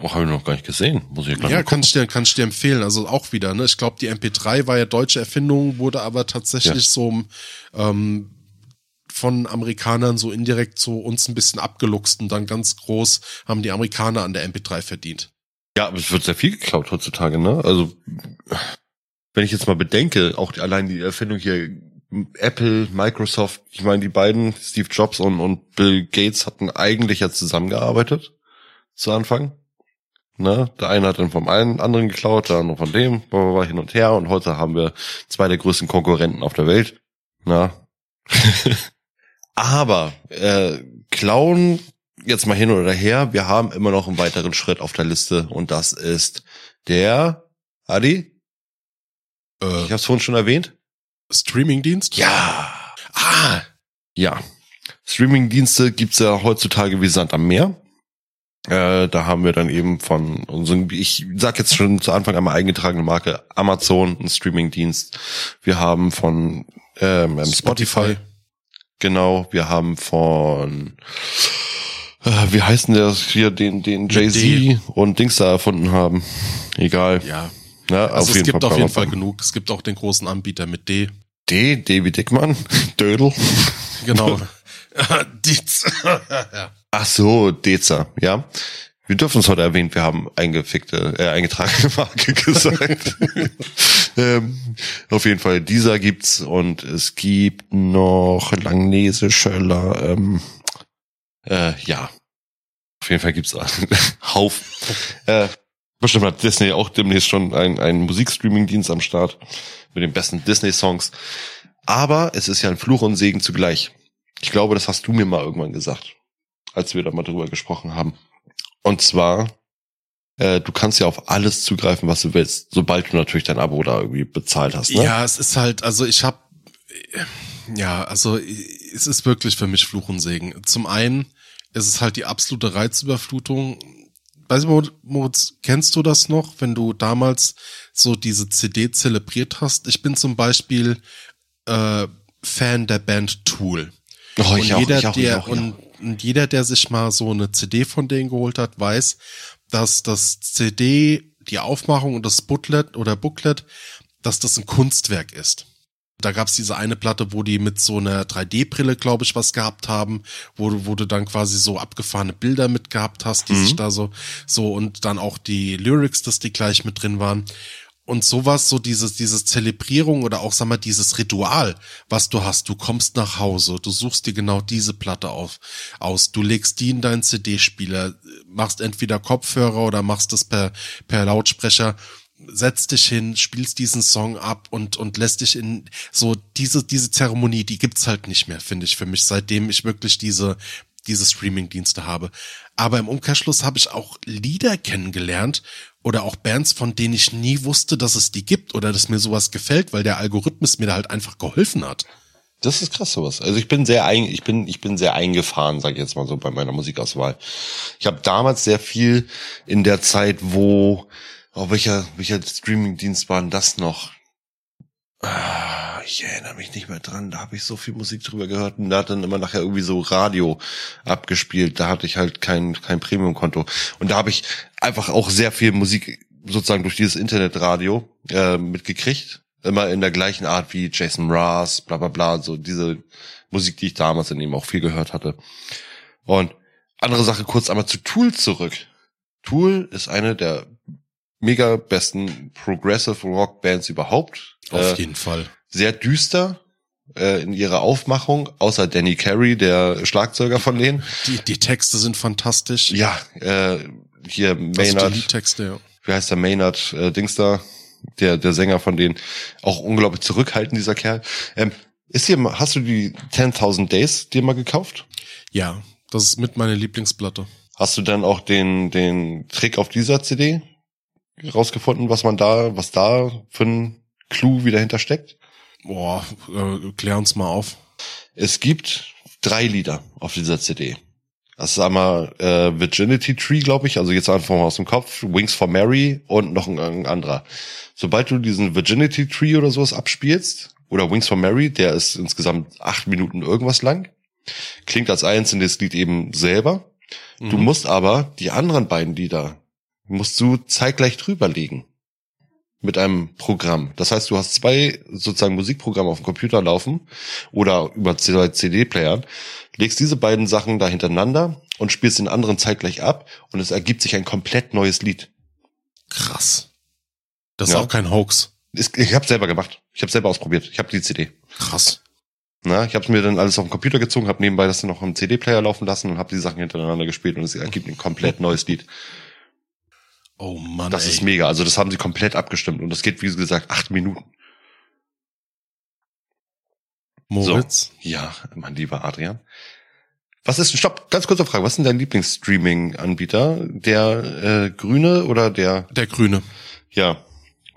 Oh, habe ich noch gar nicht gesehen. Muss ich gleich Ja, kann ich dir, kann ich dir empfehlen. Also auch wieder, ne? Ich glaube, die MP3 war ja deutsche Erfindung, wurde aber tatsächlich Ja. so ähm, von Amerikanern so indirekt so uns ein bisschen abgeluchst und dann ganz groß haben die Amerikaner an der MP3 verdient. Ja, aber es wird sehr viel geklaut heutzutage, ne? Also, wenn ich jetzt mal bedenke, auch die, allein die Erfindung hier, Apple, Microsoft, ich meine, die beiden, Steve Jobs und, und Bill Gates hatten eigentlich ja zusammengearbeitet zu Anfang. Ne? Der eine hat dann vom einen anderen geklaut, der andere von dem, bla, hin und her und heute haben wir zwei der größten Konkurrenten auf der Welt. Na? Aber äh, klauen jetzt mal hin oder her, wir haben immer noch einen weiteren Schritt auf der Liste und das ist Der, Adi? Äh, Ich hab's vorhin schon erwähnt. Streamingdienst? Ja. Ah, Ja. Streamingdienste gibt's ja heutzutage wie Sand am Meer. Äh, da haben wir dann eben von unseren, ich sag jetzt schon zu Anfang einmal eingetragene Marke Amazon, ein Streamingdienst. Wir haben von ähm, Spotify, genau, wir haben von äh, wie heißen der hier, den, den Jay-Z und Dings da erfunden haben. Egal. Ja. Ja, Also es gibt auf jeden Fall genug. Es gibt auch den großen Anbieter mit D. D, David Dickmann, Dödel. Genau. Dietz. ja. Ach so, Deza, ja. Wir dürfen es heute erwähnen, wir haben eingefickte, äh, eingetragene Marke gesagt. ähm, auf jeden Fall, dieser gibt's und es gibt noch Langnese, Schöller, ähm, äh, ja. Auf jeden Fall gibt's einen Haufen. Äh, bestimmt hat Disney auch demnächst schon einen, einen Musikstreaming-Dienst am Start mit den besten Disney-Songs. Aber es ist ja ein Fluch und Segen zugleich. Ich glaube, das hast du mir mal irgendwann gesagt, als wir da mal drüber gesprochen haben. Und zwar, äh, du kannst ja auf alles zugreifen, was du willst, sobald du natürlich dein Abo da irgendwie bezahlt hast. Ne? Ja, es ist halt, also ich habe, ja, also es ist wirklich für mich Fluch und Segen. Zum einen ist es halt die absolute Reizüberflutung. Weiß ich, Moritz, kennst du das noch, wenn du damals so diese CD zelebriert hast? Ich bin zum Beispiel äh, Fan der Band Tool. Oh, und ich auch, jeder, ich auch, ich der auch, ja. und, und jeder, der sich mal so eine CD von denen geholt hat, weiß, dass das CD, die Aufmachung und das Booklet oder Booklet, dass das ein Kunstwerk ist. Da gab's diese eine Platte, wo die mit so einer 3D-Brille, glaube ich, was gehabt haben, wo du, wo du dann quasi so abgefahrene Bilder mit gehabt hast, die Mhm. sich da so, so und dann auch die Lyrics, dass die gleich mit drin waren. Und sowas, so dieses, dieses Zelebrierung oder auch, sag mal, dieses Ritual, was du hast. Du kommst nach Hause, du suchst dir genau diese Platte auf, aus, du legst die in deinen CD-Spieler, machst entweder Kopfhörer oder machst es per, per Lautsprecher, setzt dich hin, spielst diesen Song ab und, und lässt dich in, so diese, diese Zeremonie, die gibt's halt nicht mehr, finde ich, für mich, seitdem ich wirklich diese, diese Streaming-Dienste habe. Aber im Umkehrschluss habe ich auch Lieder kennengelernt oder auch Bands, von denen ich nie wusste, dass es die gibt oder dass mir sowas gefällt, weil der Algorithmus mir da halt einfach geholfen hat. Das ist krass sowas. Also ich bin sehr ein, ich bin ich bin sehr eingefahren, sage ich jetzt mal so bei meiner Musikauswahl. Ich habe damals sehr viel in der Zeit, wo oh, welcher welcher Streamingdienst war denn das noch? Ah, ich erinnere mich nicht mehr dran. Da habe ich so viel Musik drüber gehört und da hat dann immer nachher irgendwie so Radio abgespielt. Da hatte ich halt kein kein Premium-Konto und da habe ich einfach auch sehr viel Musik sozusagen durch dieses Internetradio äh, mitgekriegt. Immer in der gleichen Art wie Jason Mraz, bla bla bla, so diese Musik, die ich damals in ihm auch viel gehört hatte. Und andere Sache kurz einmal zu Tool zurück. Tool ist eine der mega besten Progressive Rock Bands überhaupt. Auf Äh, jeden Fall. sehr düster äh, in ihrer Aufmachung, außer Danny Carey, der Schlagzeuger von denen. Die, die Texte sind fantastisch. Ja, äh, hier das sind die Maynard, Liedtexte, ja. wie heißt der Maynard äh, Dings da, der der Sänger von denen, auch unglaublich zurückhaltend dieser Kerl. Ähm, ist hier, hast du die 10.000 Days dir mal gekauft? Ja, das ist mit meine Lieblingsplatte. Hast du dann auch den den Trick auf dieser CD rausgefunden, was man da, was da für ein Clou wieder hintersteckt? Boah, äh, klär uns mal auf. Es gibt drei Lieder auf dieser CD. Das ist einmal äh, Virginity Tree, glaube ich, also jetzt einfach mal aus dem Kopf, Wings for Mary und noch ein, ein anderer. Sobald du diesen Virginity Tree oder sowas abspielst, oder Wings for Mary, der ist insgesamt acht Minuten irgendwas lang, klingt als einzelnes Lied eben selber. Du Mhm. musst aber die anderen beiden Lieder, musst du zeitgleich drüberlegen. Mit einem Programm. Das heißt, du hast zwei sozusagen Musikprogramme auf dem Computer laufen oder über zwei CD-Playern, legst diese beiden Sachen da hintereinander und spielst den anderen zeitgleich ab und es ergibt sich ein komplett neues Lied. Krass. Das Ja. ist auch kein Hoax. Ist- Ich habe selber gemacht. Ich habe selber ausprobiert. Ich habe die CD. Krass. Na, ich habe mir dann alles auf den Computer gezogen, habe nebenbei das dann noch im CD-Player laufen lassen und habe die Sachen hintereinander gespielt und es ergibt ein komplett neues Lied. Oh Mann, Das ey. ist mega. Also das haben sie komplett abgestimmt und das geht, wie gesagt, acht Minuten. Moritz. Ja, mein lieber Adrian. Was ist, stopp, ganz kurze Frage. Was ist denn dein Lieblingsstreaming-Anbieter? Der äh, grüne oder der, Der Grüne. Ja,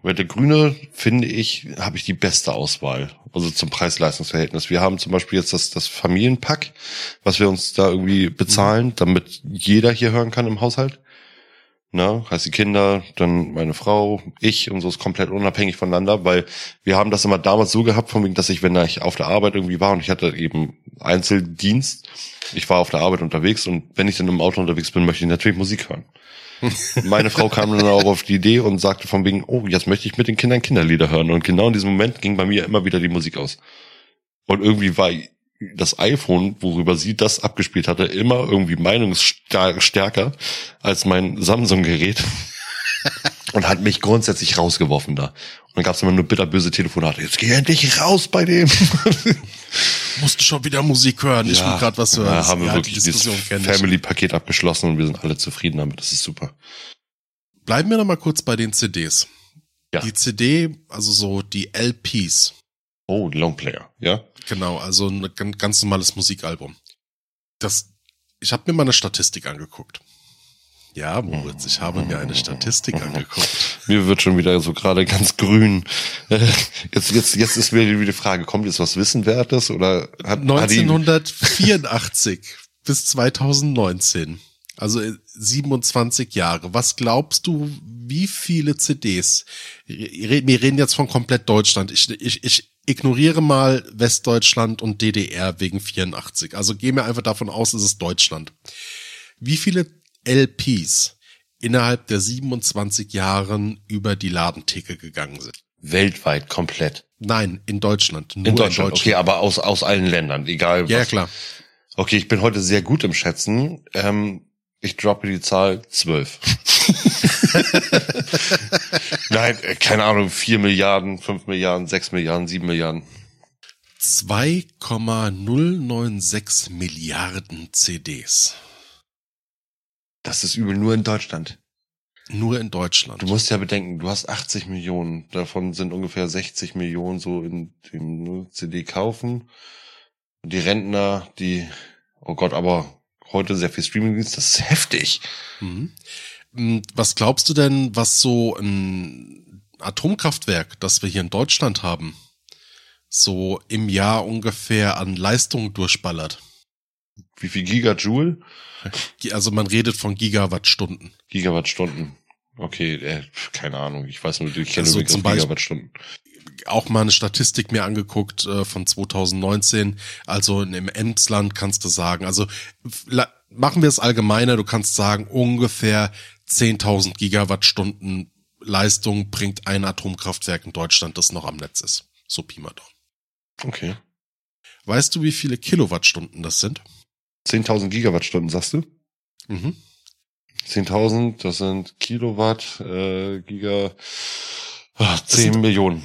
weil der Grüne, finde ich, habe ich die beste Auswahl. Also zum Preis-Leistungs-Verhältnis. Wir haben zum Beispiel jetzt das, das Familienpack, was wir uns da irgendwie bezahlen, damit jeder hier hören kann im Haushalt. Na, heißt die Kinder, dann meine Frau, ich und so ist komplett unabhängig voneinander, weil wir haben das immer damals so gehabt, von wegen, dass ich, wenn ich auf der Arbeit irgendwie war und ich hatte eben Einzeldienst, ich war auf der Arbeit unterwegs und wenn ich dann im Auto unterwegs bin, möchte ich natürlich Musik hören. Meine Frau kam dann auch auf die Idee und sagte von wegen, oh, jetzt möchte ich mit den Kindern Kinderlieder hören. Und genau in diesem Moment ging bei mir immer wieder die Musik aus. Und irgendwie war das iPhone, worüber sie das abgespielt hatte, immer irgendwie meinungsstärker als mein Samsung-Gerät. und hat mich grundsätzlich rausgeworfen da. Und dann gab es immer nur bitterböse Telefonate. Jetzt geh endlich raus bei dem. Musste schon wieder Musik hören. Ich ja, will gerade was hören. Ja, haben wir Ja, wirklich die dieses ich. Family-Paket abgeschlossen und wir sind alle zufrieden damit. Das ist super. Bleiben wir noch mal kurz bei den CDs. Ja. Die CD, also so die LPs. Oh, Longplayer, ja? Genau, also ein gan- ganz normales Musikalbum. Das, ich habe mir mal eine Statistik angeguckt. Ja, Moritz, ich habe mir eine Statistik angeguckt. Mir wird schon wieder so gerade ganz grün. Äh, Jetzt, jetzt, jetzt ist mir wieder die Frage, kommt jetzt was Wissenwertes oder hat, hat die, 1984 bis 2019, also äh, 27 Jahre. Was glaubst du, wie viele CDs? Wir reden jetzt von komplett Deutschland. Ich, ich, ich ignoriere mal Westdeutschland und DDR wegen 84. Also gehen wir einfach davon aus, es ist Deutschland. Wie viele LPs innerhalb der 27 Jahren über die Ladentheke gegangen sind? weltweit komplett. Nein, in Deutschland. Nur In Deutschland, okay, aber aus, aus allen Ländern, egal Ja, was. klar. Okay, ich bin heute sehr gut im Schätzen. Ähm, ich droppe die Zahl zwölf. Nein, äh, keine Ahnung, vier Milliarden, fünf Milliarden, sechs Milliarden, sieben Milliarden. 2,096 Milliarden CDs. Das ist übel nur in Deutschland. Nur in Deutschland. Du musst ja bedenken, du hast 80 Millionen. Davon sind ungefähr 60 Millionen so in dem CD kaufen. Und die Rentner, die, oh Gott, aber heute sehr viel Streamingdienst, das ist heftig. Mhm. Mm, Was glaubst du denn, was so ein Atomkraftwerk, das wir hier in Deutschland haben, so im Jahr ungefähr an Leistung durchballert? Wie viel Gigajoule? Gi- Also man redet von Gigawattstunden. Gigawattstunden. Okay, äh, keine Ahnung. Ich weiß nur, ich kenne Also nur zum Gigawattstunden. Auch mal eine Statistik mir angeguckt äh, von 2019. Also im Emsland kannst du sagen, also machen wir es allgemeiner, du kannst sagen, ungefähr 10.000 Gigawattstunden Leistung bringt ein Atomkraftwerk in Deutschland, das noch am Netz ist. So Pi mal Daumen. Okay. Weißt du, wie viele Kilowattstunden das sind? 10.000 Gigawattstunden, sagst du? Mhm. 10.000, das sind Kilowatt, äh, Giga, ah, 10 Millionen.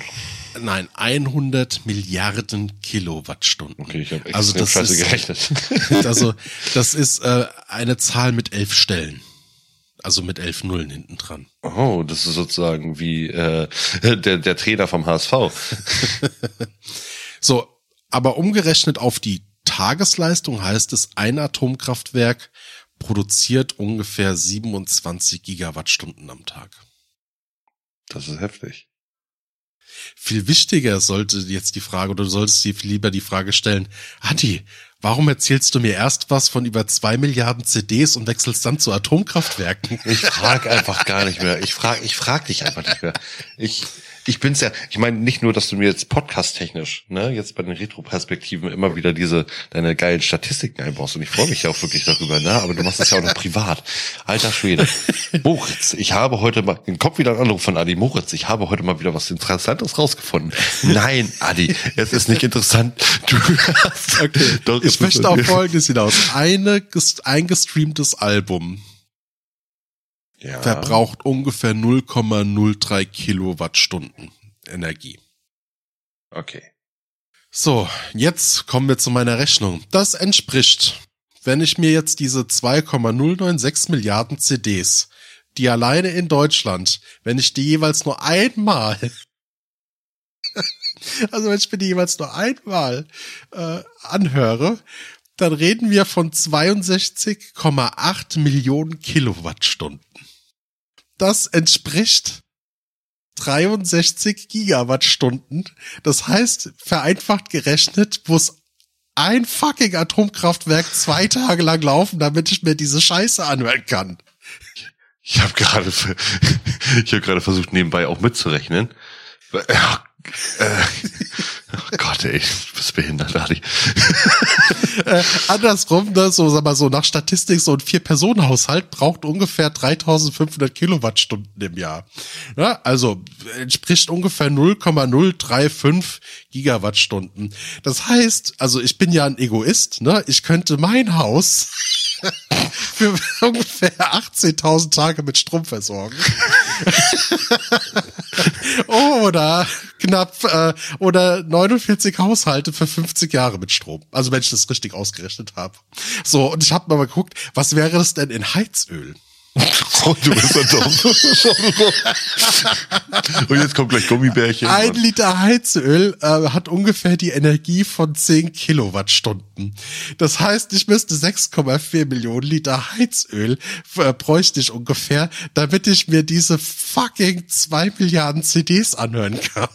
Nein, 100 Milliarden Kilowattstunden. Okay, ich habe Also das scheiße ist- gerechnet. Also, das ist äh, eine Zahl mit elf Stellen. Also mit elf Nullen hinten dran. Oh, das ist sozusagen wie äh, der, der Trainer vom HSV. So, aber umgerechnet auf die Tagesleistung heißt es, ein Atomkraftwerk produziert ungefähr 27 Gigawattstunden am Tag. Das ist heftig. Viel wichtiger sollte jetzt die Frage, oder du solltest dir lieber die Frage stellen, Adi, warum erzählst du mir erst was von über zwei Milliarden CDs und wechselst dann zu Atomkraftwerken? Ich frag einfach gar nicht mehr. Ich frag, ich frag dich einfach nicht mehr. Ich, ich bin's ja. Ich meine nicht nur, dass du mir jetzt podcast-technisch, ne, jetzt bei den Retro-Perspektiven immer wieder diese deine geilen Statistiken einbaust und ich freue mich ja auch wirklich darüber, ne? Aber du machst das ja auch noch privat. Alter Schwede. Moritz, ich habe heute mal, den Kopf wieder ein Anruf von Adi Moritz. Ich habe heute mal wieder was Interessantes rausgefunden. Nein, Adi, es ist nicht interessant. Du hast, Okay, Doch, es ich möchte auf mir. Folgendes hinaus. Eine, ein gestreamtes Album ja. verbraucht ungefähr 0,03 Kilowattstunden Energie. Okay. So, jetzt kommen wir zu meiner Rechnung. Das entspricht, wenn ich mir jetzt diese 2,096 Milliarden CDs, die alleine in Deutschland, wenn ich die jeweils nur einmal, also wenn ich mir die jeweils nur einmal äh, anhöre, dann reden wir von 62,8 Millionen Kilowattstunden. Das entspricht 63 Gigawattstunden. Das heißt, vereinfacht gerechnet, muss ein fucking Atomkraftwerk zwei Tage lang laufen, damit ich mir diese Scheiße anhören kann. Ich habe gerade ich habe gerade versucht nebenbei auch mitzurechnen. Äh, oh Gott, ey, bist behindert, Ali. Äh, andersrum, ne, so, sag mal so, nach Statistik, so ein Vier-Personen-Haushalt braucht ungefähr 3500 Kilowattstunden im Jahr. Ja, also entspricht ungefähr 0,035 Gigawattstunden. Das heißt, also ich bin ja ein Egoist, ne? Ich könnte mein Haus für ungefähr 18.000 Tage mit Strom versorgen. oder knapp äh, oder 49 Haushalte für 50 Jahre mit Strom. Also wenn ich das richtig ausgerechnet habe. So, und ich habe mal geguckt, was wäre das denn in Heizöl? Oh, du bist so dumm. Und jetzt kommt gleich Gummibärchen. Ein Liter Heizöl äh, hat ungefähr die Energie von 10 Kilowattstunden. Das heißt, ich müsste 6,4 Millionen Liter Heizöl äh, bräuchte ich ungefähr, damit ich mir diese fucking 2 Milliarden CDs anhören kann.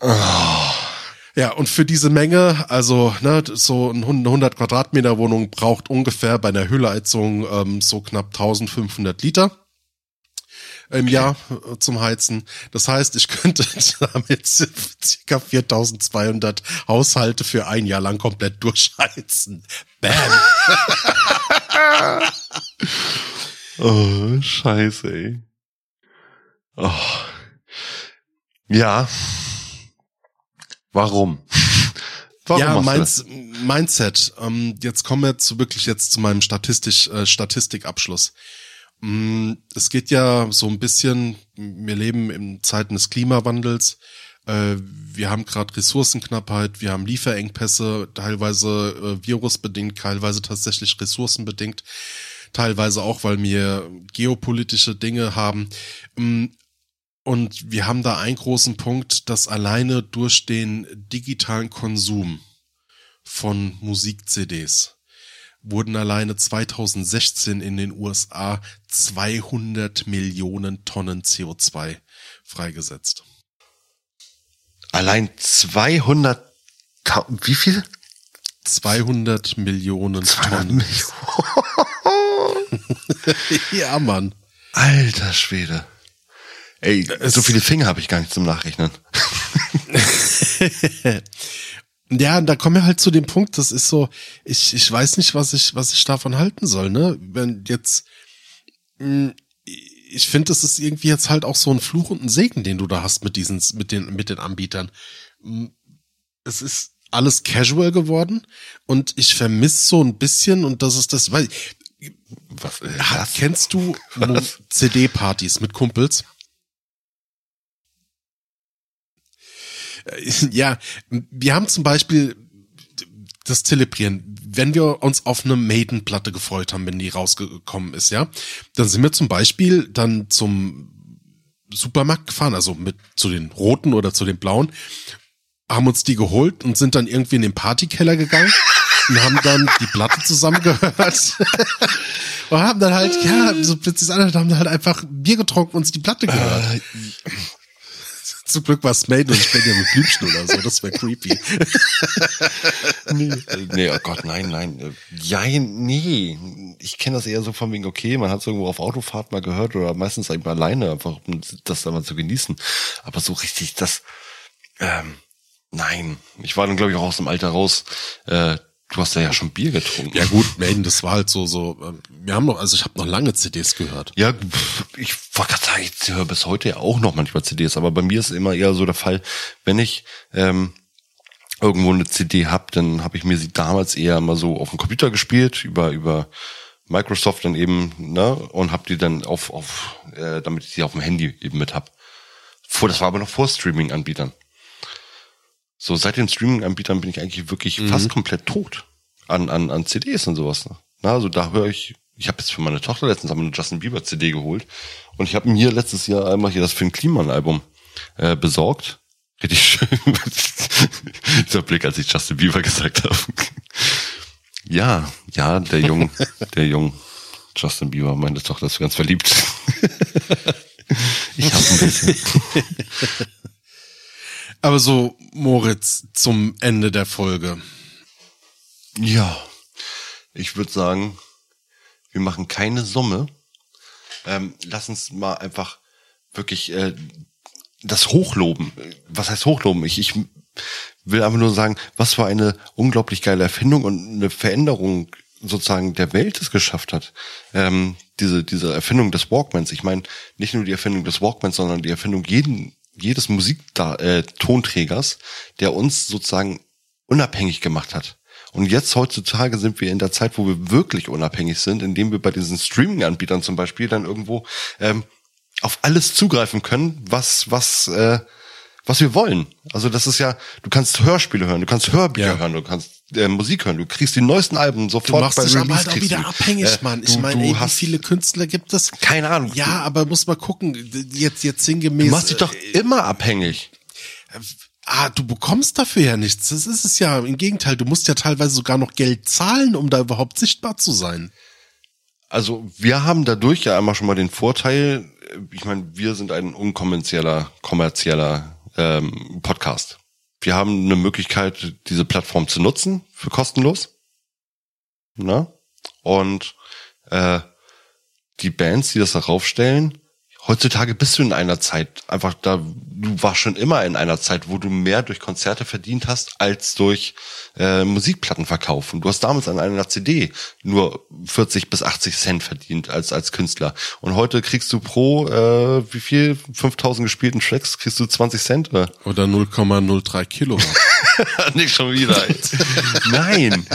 Oh. Ja, und für diese Menge, also ne, so eine 100 Quadratmeter Wohnung braucht ungefähr bei einer Hüllheizung ähm, so knapp 1500 Liter im okay. Jahr äh, zum Heizen. Das heißt, ich könnte damit circa 4200 Haushalte für ein Jahr lang komplett durchheizen. Bam. oh, scheiße, ey. Oh. Ja, Warum? Warum ja, meins, Mindset. Ähm, jetzt kommen wir zu wirklich jetzt zu meinem Statistisch, äh, Statistikabschluss. Mm, es geht ja so ein bisschen, wir leben in Zeiten des Klimawandels. Äh, wir haben gerade Ressourcenknappheit, wir haben Lieferengpässe, teilweise äh, virusbedingt, teilweise tatsächlich ressourcenbedingt, teilweise auch, weil wir geopolitische Dinge haben. Mm, und wir haben da einen großen Punkt, dass alleine durch den digitalen Konsum von Musik-CDs wurden alleine 2016 in den USA 200 Millionen Tonnen CO2 freigesetzt. Allein 200, wie viel? 200 Millionen 200 Tonnen. Millionen. ja, Mann. Alter Schwede. Ey, es so viele Finger habe ich gar nicht zum Nachrechnen. ja, da kommen wir halt zu dem Punkt, das ist so, ich, ich weiß nicht, was ich, was ich davon halten soll, ne? Wenn jetzt, hm, ich finde, es ist irgendwie jetzt halt auch so ein Fluch und ein Segen, den du da hast mit diesen, mit den, mit den Anbietern. Hm, es ist alles casual geworden und ich vermisse so ein bisschen und das ist das, weil, was, was? kennst du CD-Partys mit Kumpels? Ja, wir haben zum Beispiel das Zelebrieren. Wenn wir uns auf eine Maiden-Platte gefreut haben, wenn die rausgekommen ist, ja, dann sind wir zum Beispiel dann zum Supermarkt gefahren, also mit zu den roten oder zu den blauen, haben uns die geholt und sind dann irgendwie in den Partykeller gegangen und haben dann die Platte zusammengehört und haben dann halt, ja, so plötzlich andere haben halt einfach Bier getrunken und uns die Platte gehört. Zum Glück war es Maiden und ich bin ja mit Blümchen oder so, das wäre creepy. nee. nee, oh Gott, nein, nein. Ja, nee. Ich kenne das eher so von wegen, okay, man hat es irgendwo auf Autofahrt mal gehört oder meistens einfach alleine, einfach um das dann mal zu genießen. Aber so richtig, das, ähm, nein. Ich war dann, glaube ich, auch aus dem Alter raus, äh, Du hast ja schon Bier getrunken. Ja gut, Maiden, das war halt so, so, ähm, wir haben noch, also ich habe noch lange CDs gehört. Ja, ich war gerade sagen, ich höre bis heute ja auch noch manchmal CDs, aber bei mir ist immer eher so der Fall, wenn ich ähm, irgendwo eine CD hab, dann habe ich mir sie damals eher mal so auf dem Computer gespielt, über, über Microsoft dann eben, ne, und hab die dann auf, auf äh, damit ich sie auf dem Handy eben mit hab. Vor, das war aber noch vor Streaming-Anbietern. So seit den Streaming-Anbietern bin ich eigentlich wirklich mhm. fast komplett tot an, an, an CDs und sowas. Ne? Na, also da höre ich, ich habe jetzt für meine Tochter letztens eine Justin Bieber CD geholt und ich habe mir letztes Jahr einmal hier das Finn Kliman Album äh, besorgt. Richtig schön. Dieser Blick, als ich Justin Bieber gesagt habe. ja, ja, der Jung, der Jung Justin Bieber, meine Tochter ist ganz verliebt. Ich hab ein bisschen. Aber so, Moritz, zum Ende der Folge. Ja, ich würde sagen, wir machen keine Summe. Ähm, lass uns mal einfach wirklich äh, das hochloben. Was heißt hochloben? Ich, ich will einfach nur sagen, was für eine unglaublich geile Erfindung und eine Veränderung sozusagen der Welt es geschafft hat. Ähm, diese, diese Erfindung des Walkmans. Ich meine, nicht nur die Erfindung des Walkmans, sondern die Erfindung jeden, jedes Musiktonträgers, äh, der uns sozusagen unabhängig gemacht hat. Und jetzt heutzutage sind wir in der Zeit, wo wir wirklich unabhängig sind, indem wir bei diesen Streaming-Anbietern zum Beispiel dann irgendwo ähm, auf alles zugreifen können, was, was, äh, was wir wollen. Also das ist ja, du kannst Hörspiele hören, du kannst Hörbücher ja. hören, du kannst äh, Musik hören, du kriegst die neuesten Alben sofort du machst bei dich aber halt auch wieder abhängig, äh, Mann. Ich meine, wie viele Künstler gibt es? Keine Ahnung. Ja, aber muss mal gucken, jetzt, jetzt sinngemäß. Du machst dich doch äh, immer abhängig. Ah, du bekommst dafür ja nichts. Das ist es ja. Im Gegenteil, du musst ja teilweise sogar noch Geld zahlen, um da überhaupt sichtbar zu sein. Also wir haben dadurch ja einmal schon mal den Vorteil, ich meine, wir sind ein unkommerzieller, kommerzieller ähm, Podcast. Wir haben eine Möglichkeit, diese Plattform zu nutzen für kostenlos. Na? Und äh, die Bands, die das darauf stellen, heutzutage bist du in einer Zeit einfach da, du warst schon immer in einer Zeit, wo du mehr durch Konzerte verdient hast als durch äh, Musikplatten verkaufen. Du hast damals an einer CD nur 40 bis 80 Cent verdient als als Künstler und heute kriegst du pro äh, wie viel 5000 gespielten Tracks kriegst du 20 Cent oder, oder 0,03 Kilo. Nicht schon wieder. Nein,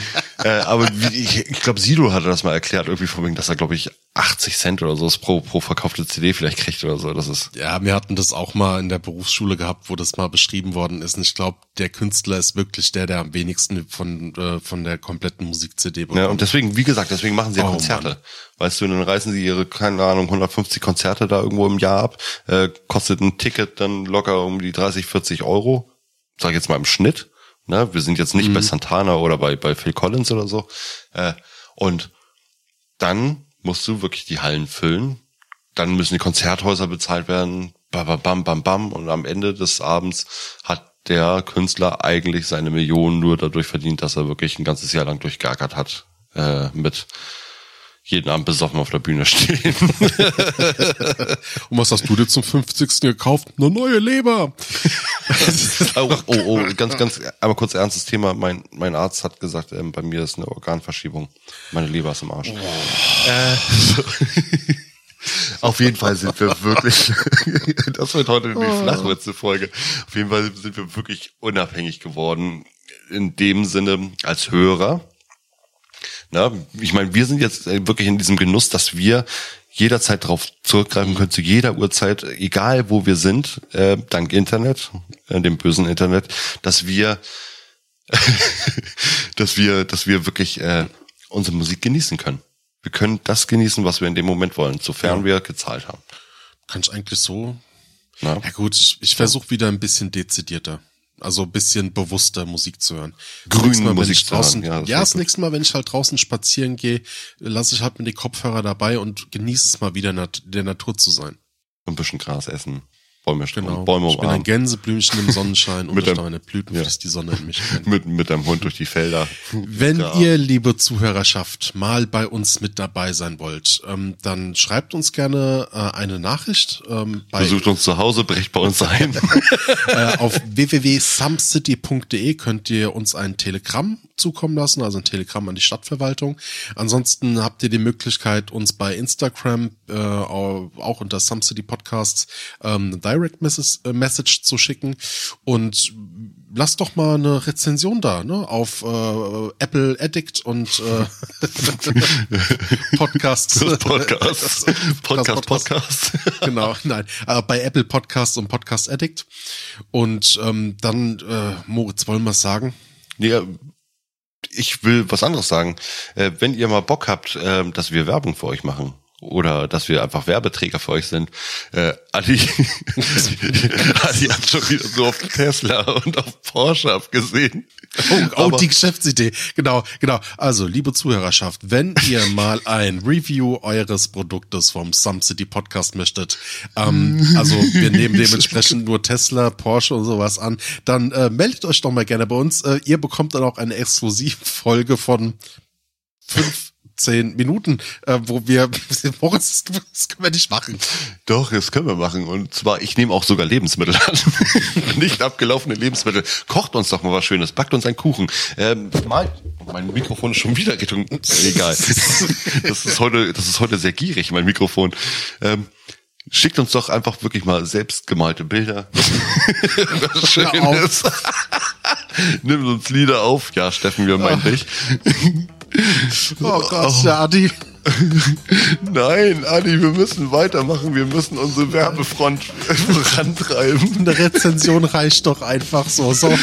äh, aber wie, ich, ich glaube Sido hatte das mal erklärt irgendwie von wegen, dass er glaube ich 80 Cent oder so pro pro verkaufte CD vielleicht kriegt oder so. Das ist ja, wir hatten das auch mal in der Berufsschule gehabt, wo das mal beschrieben worden ist. Und ich glaube, der Künstler ist wirklich der, der am wenigsten von äh, von der kompletten Musik-CD bekommt. Ja, und deswegen, wie gesagt, deswegen machen sie ja oh, Konzerte. Mann. Weißt du, dann reißen sie ihre, keine Ahnung, 150 Konzerte da irgendwo im Jahr ab, äh, kostet ein Ticket dann locker um die 30, 40 Euro, sag ich jetzt mal im Schnitt. Ne? Wir sind jetzt nicht mhm. bei Santana oder bei, bei Phil Collins oder so. Äh, und dann musst du wirklich die Hallen füllen. Dann müssen die Konzerthäuser bezahlt werden. Bam, bam, bam, bam. Und am Ende des Abends hat der Künstler eigentlich seine Millionen nur dadurch verdient, dass er wirklich ein ganzes Jahr lang durchgeackert hat äh, mit jeden Abend besoffen auf der Bühne stehen. Und was hast du dir zum 50. gekauft? Eine neue Leber. oh, oh, oh, ganz, ganz, aber kurz ernstes Thema. Mein, mein Arzt hat gesagt, ähm, bei mir ist eine Organverschiebung. Meine Leber ist im Arsch. Oh. Äh, Auf jeden Fall sind wir wirklich, das wird heute die oh. Flachwitze-Folge. Auf jeden Fall sind wir wirklich unabhängig geworden. In dem Sinne als Hörer na, ich meine, wir sind jetzt äh, wirklich in diesem Genuss, dass wir jederzeit darauf zurückgreifen können, zu jeder Uhrzeit, egal wo wir sind, äh, dank Internet, äh, dem bösen Internet, dass wir, dass wir, dass wir wirklich äh, unsere Musik genießen können. Wir können das genießen, was wir in dem Moment wollen, sofern ja. wir gezahlt haben. Kann ich eigentlich so? Na? Ja gut, ich, ich versuche wieder ein bisschen dezidierter. Also ein bisschen bewusster Musik zu hören. Grüne Musik draußen, zu hören. Ja, das, ja, das nächste Mal, wenn ich halt draußen spazieren gehe, lasse ich halt mir die Kopfhörer dabei und genieße es mal wieder der Natur zu sein. Ein bisschen Gras essen. Bäume genau. Bäume Ich bin ein Gänseblümchen im Sonnenschein und durch meine Blüten ja. fließt die Sonne in mich. mit, mit deinem Hund durch die Felder. Wenn ja. ihr, liebe Zuhörerschaft, mal bei uns mit dabei sein wollt, ähm, dann schreibt uns gerne äh, eine Nachricht. Ähm, Besucht uns zu Hause, brecht bei uns ein. äh, auf www.sumcity.de könnt ihr uns ein Telegramm zukommen lassen, also ein Telegramm an die Stadtverwaltung. Ansonsten habt ihr die Möglichkeit, uns bei Instagram, äh, auch unter Some City Podcasts, ähm, Direct Message, äh, Message zu schicken und lasst doch mal eine Rezension da, ne? Auf äh, Apple Addict und äh, Podcast. Podcast. Podcast, Podcast. genau, nein. Äh, bei Apple Podcast und Podcast Addict. Und ähm, dann, äh, Moritz, wollen wir es sagen? Ja, ich will was anderes sagen. Äh, wenn ihr mal Bock habt, äh, dass wir Werbung für euch machen oder dass wir einfach Werbeträger für euch sind. Äh, Adi, Adi hat schon wieder so auf Tesla und auf Porsche abgesehen. Oh, oh die Geschäftsidee. Genau, genau. Also, liebe Zuhörerschaft, wenn ihr mal ein Review eures Produktes vom Some City Podcast möchtet, ähm, also wir nehmen dementsprechend nur Tesla, Porsche und sowas an, dann äh, meldet euch doch mal gerne bei uns. Äh, ihr bekommt dann auch eine Exklusivfolge von fünf zehn Minuten, äh, wo wir, Boris, das können wir nicht machen. Doch, das können wir machen. Und zwar, ich nehme auch sogar Lebensmittel an. nicht abgelaufene Lebensmittel. Kocht uns doch mal was Schönes, backt uns einen Kuchen. Ähm, mein, mein Mikrofon ist schon wieder Richtung, egal. Das ist heute, das ist heute sehr gierig, mein Mikrofon. Ähm, Schickt uns doch einfach wirklich mal selbstgemalte Bilder. Was schön ist. Nimmt uns Lieder auf. Ja, Steffen, wir meinen dich. Oh Gott, oh. Adi. Nein, Adi, wir müssen weitermachen. Wir müssen unsere Werbefront vorantreiben. Eine Rezension reicht doch einfach so. so.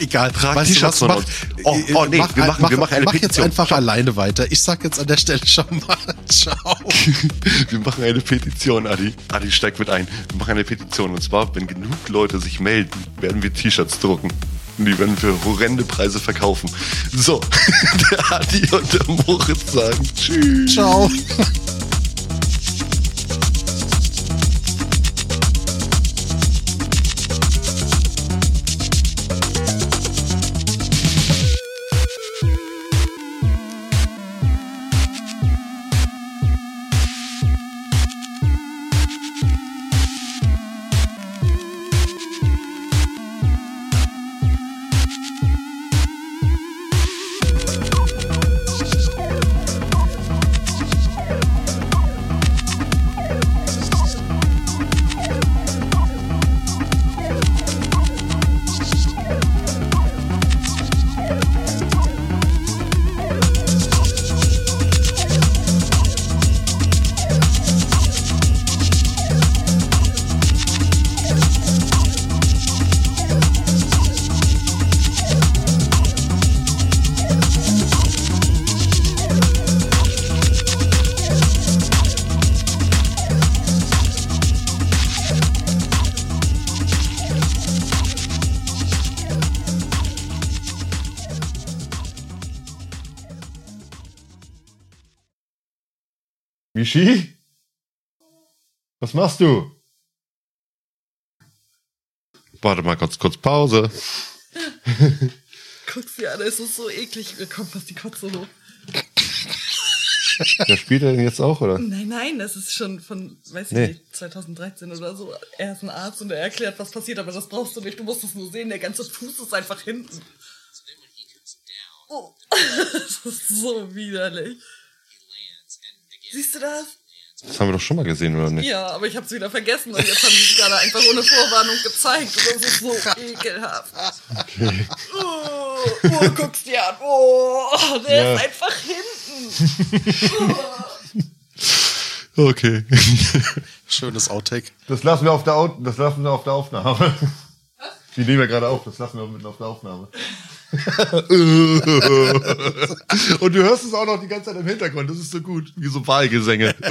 Egal. Trag weißt du was? Mach, oh, oh nee, mach, wir machen, mach, wir machen eine mach Petition. jetzt einfach alleine weiter. Ich sag jetzt an der Stelle schon mal ciao. wir machen eine Petition, Adi. Adi steigt mit ein. Wir machen eine Petition. Und zwar, wenn genug Leute sich melden, werden wir T-Shirts drucken. Die werden für horrende Preise verkaufen. So, der Adi und der Moritz sagen Tschüss. Ciao. Machst du? Warte mal kurz, kurz Pause. Guck's dir an, es ist so eklig. Mir kommt fast die Kotze hoch. Der spielt er denn jetzt auch, oder? Nein, nein, das ist schon von, weiß ich nee. nicht, 2013 oder so. Er ist ein Arzt und er erklärt, was passiert, aber das brauchst du nicht. Du musst es nur sehen. Der ganze Fuß ist einfach hinten. Oh, das ist so widerlich. Siehst du das? Das haben wir doch schon mal gesehen, oder nicht? Ja, aber ich habe es wieder vergessen und jetzt haben sie es gerade einfach ohne Vorwarnung gezeigt. Und das ist so ekelhaft. Okay. Oh, oh guck's dir an. Oh, der ja. ist einfach hinten. Oh. Okay. Schönes Outtake. Das lassen wir auf der, das lassen wir auf der Aufnahme. Was? Die nehmen wir gerade auf, das lassen wir mitten auf der Aufnahme. Und du hörst es auch noch die ganze Zeit im Hintergrund. Das ist so gut. Wie so Wahlgesänge.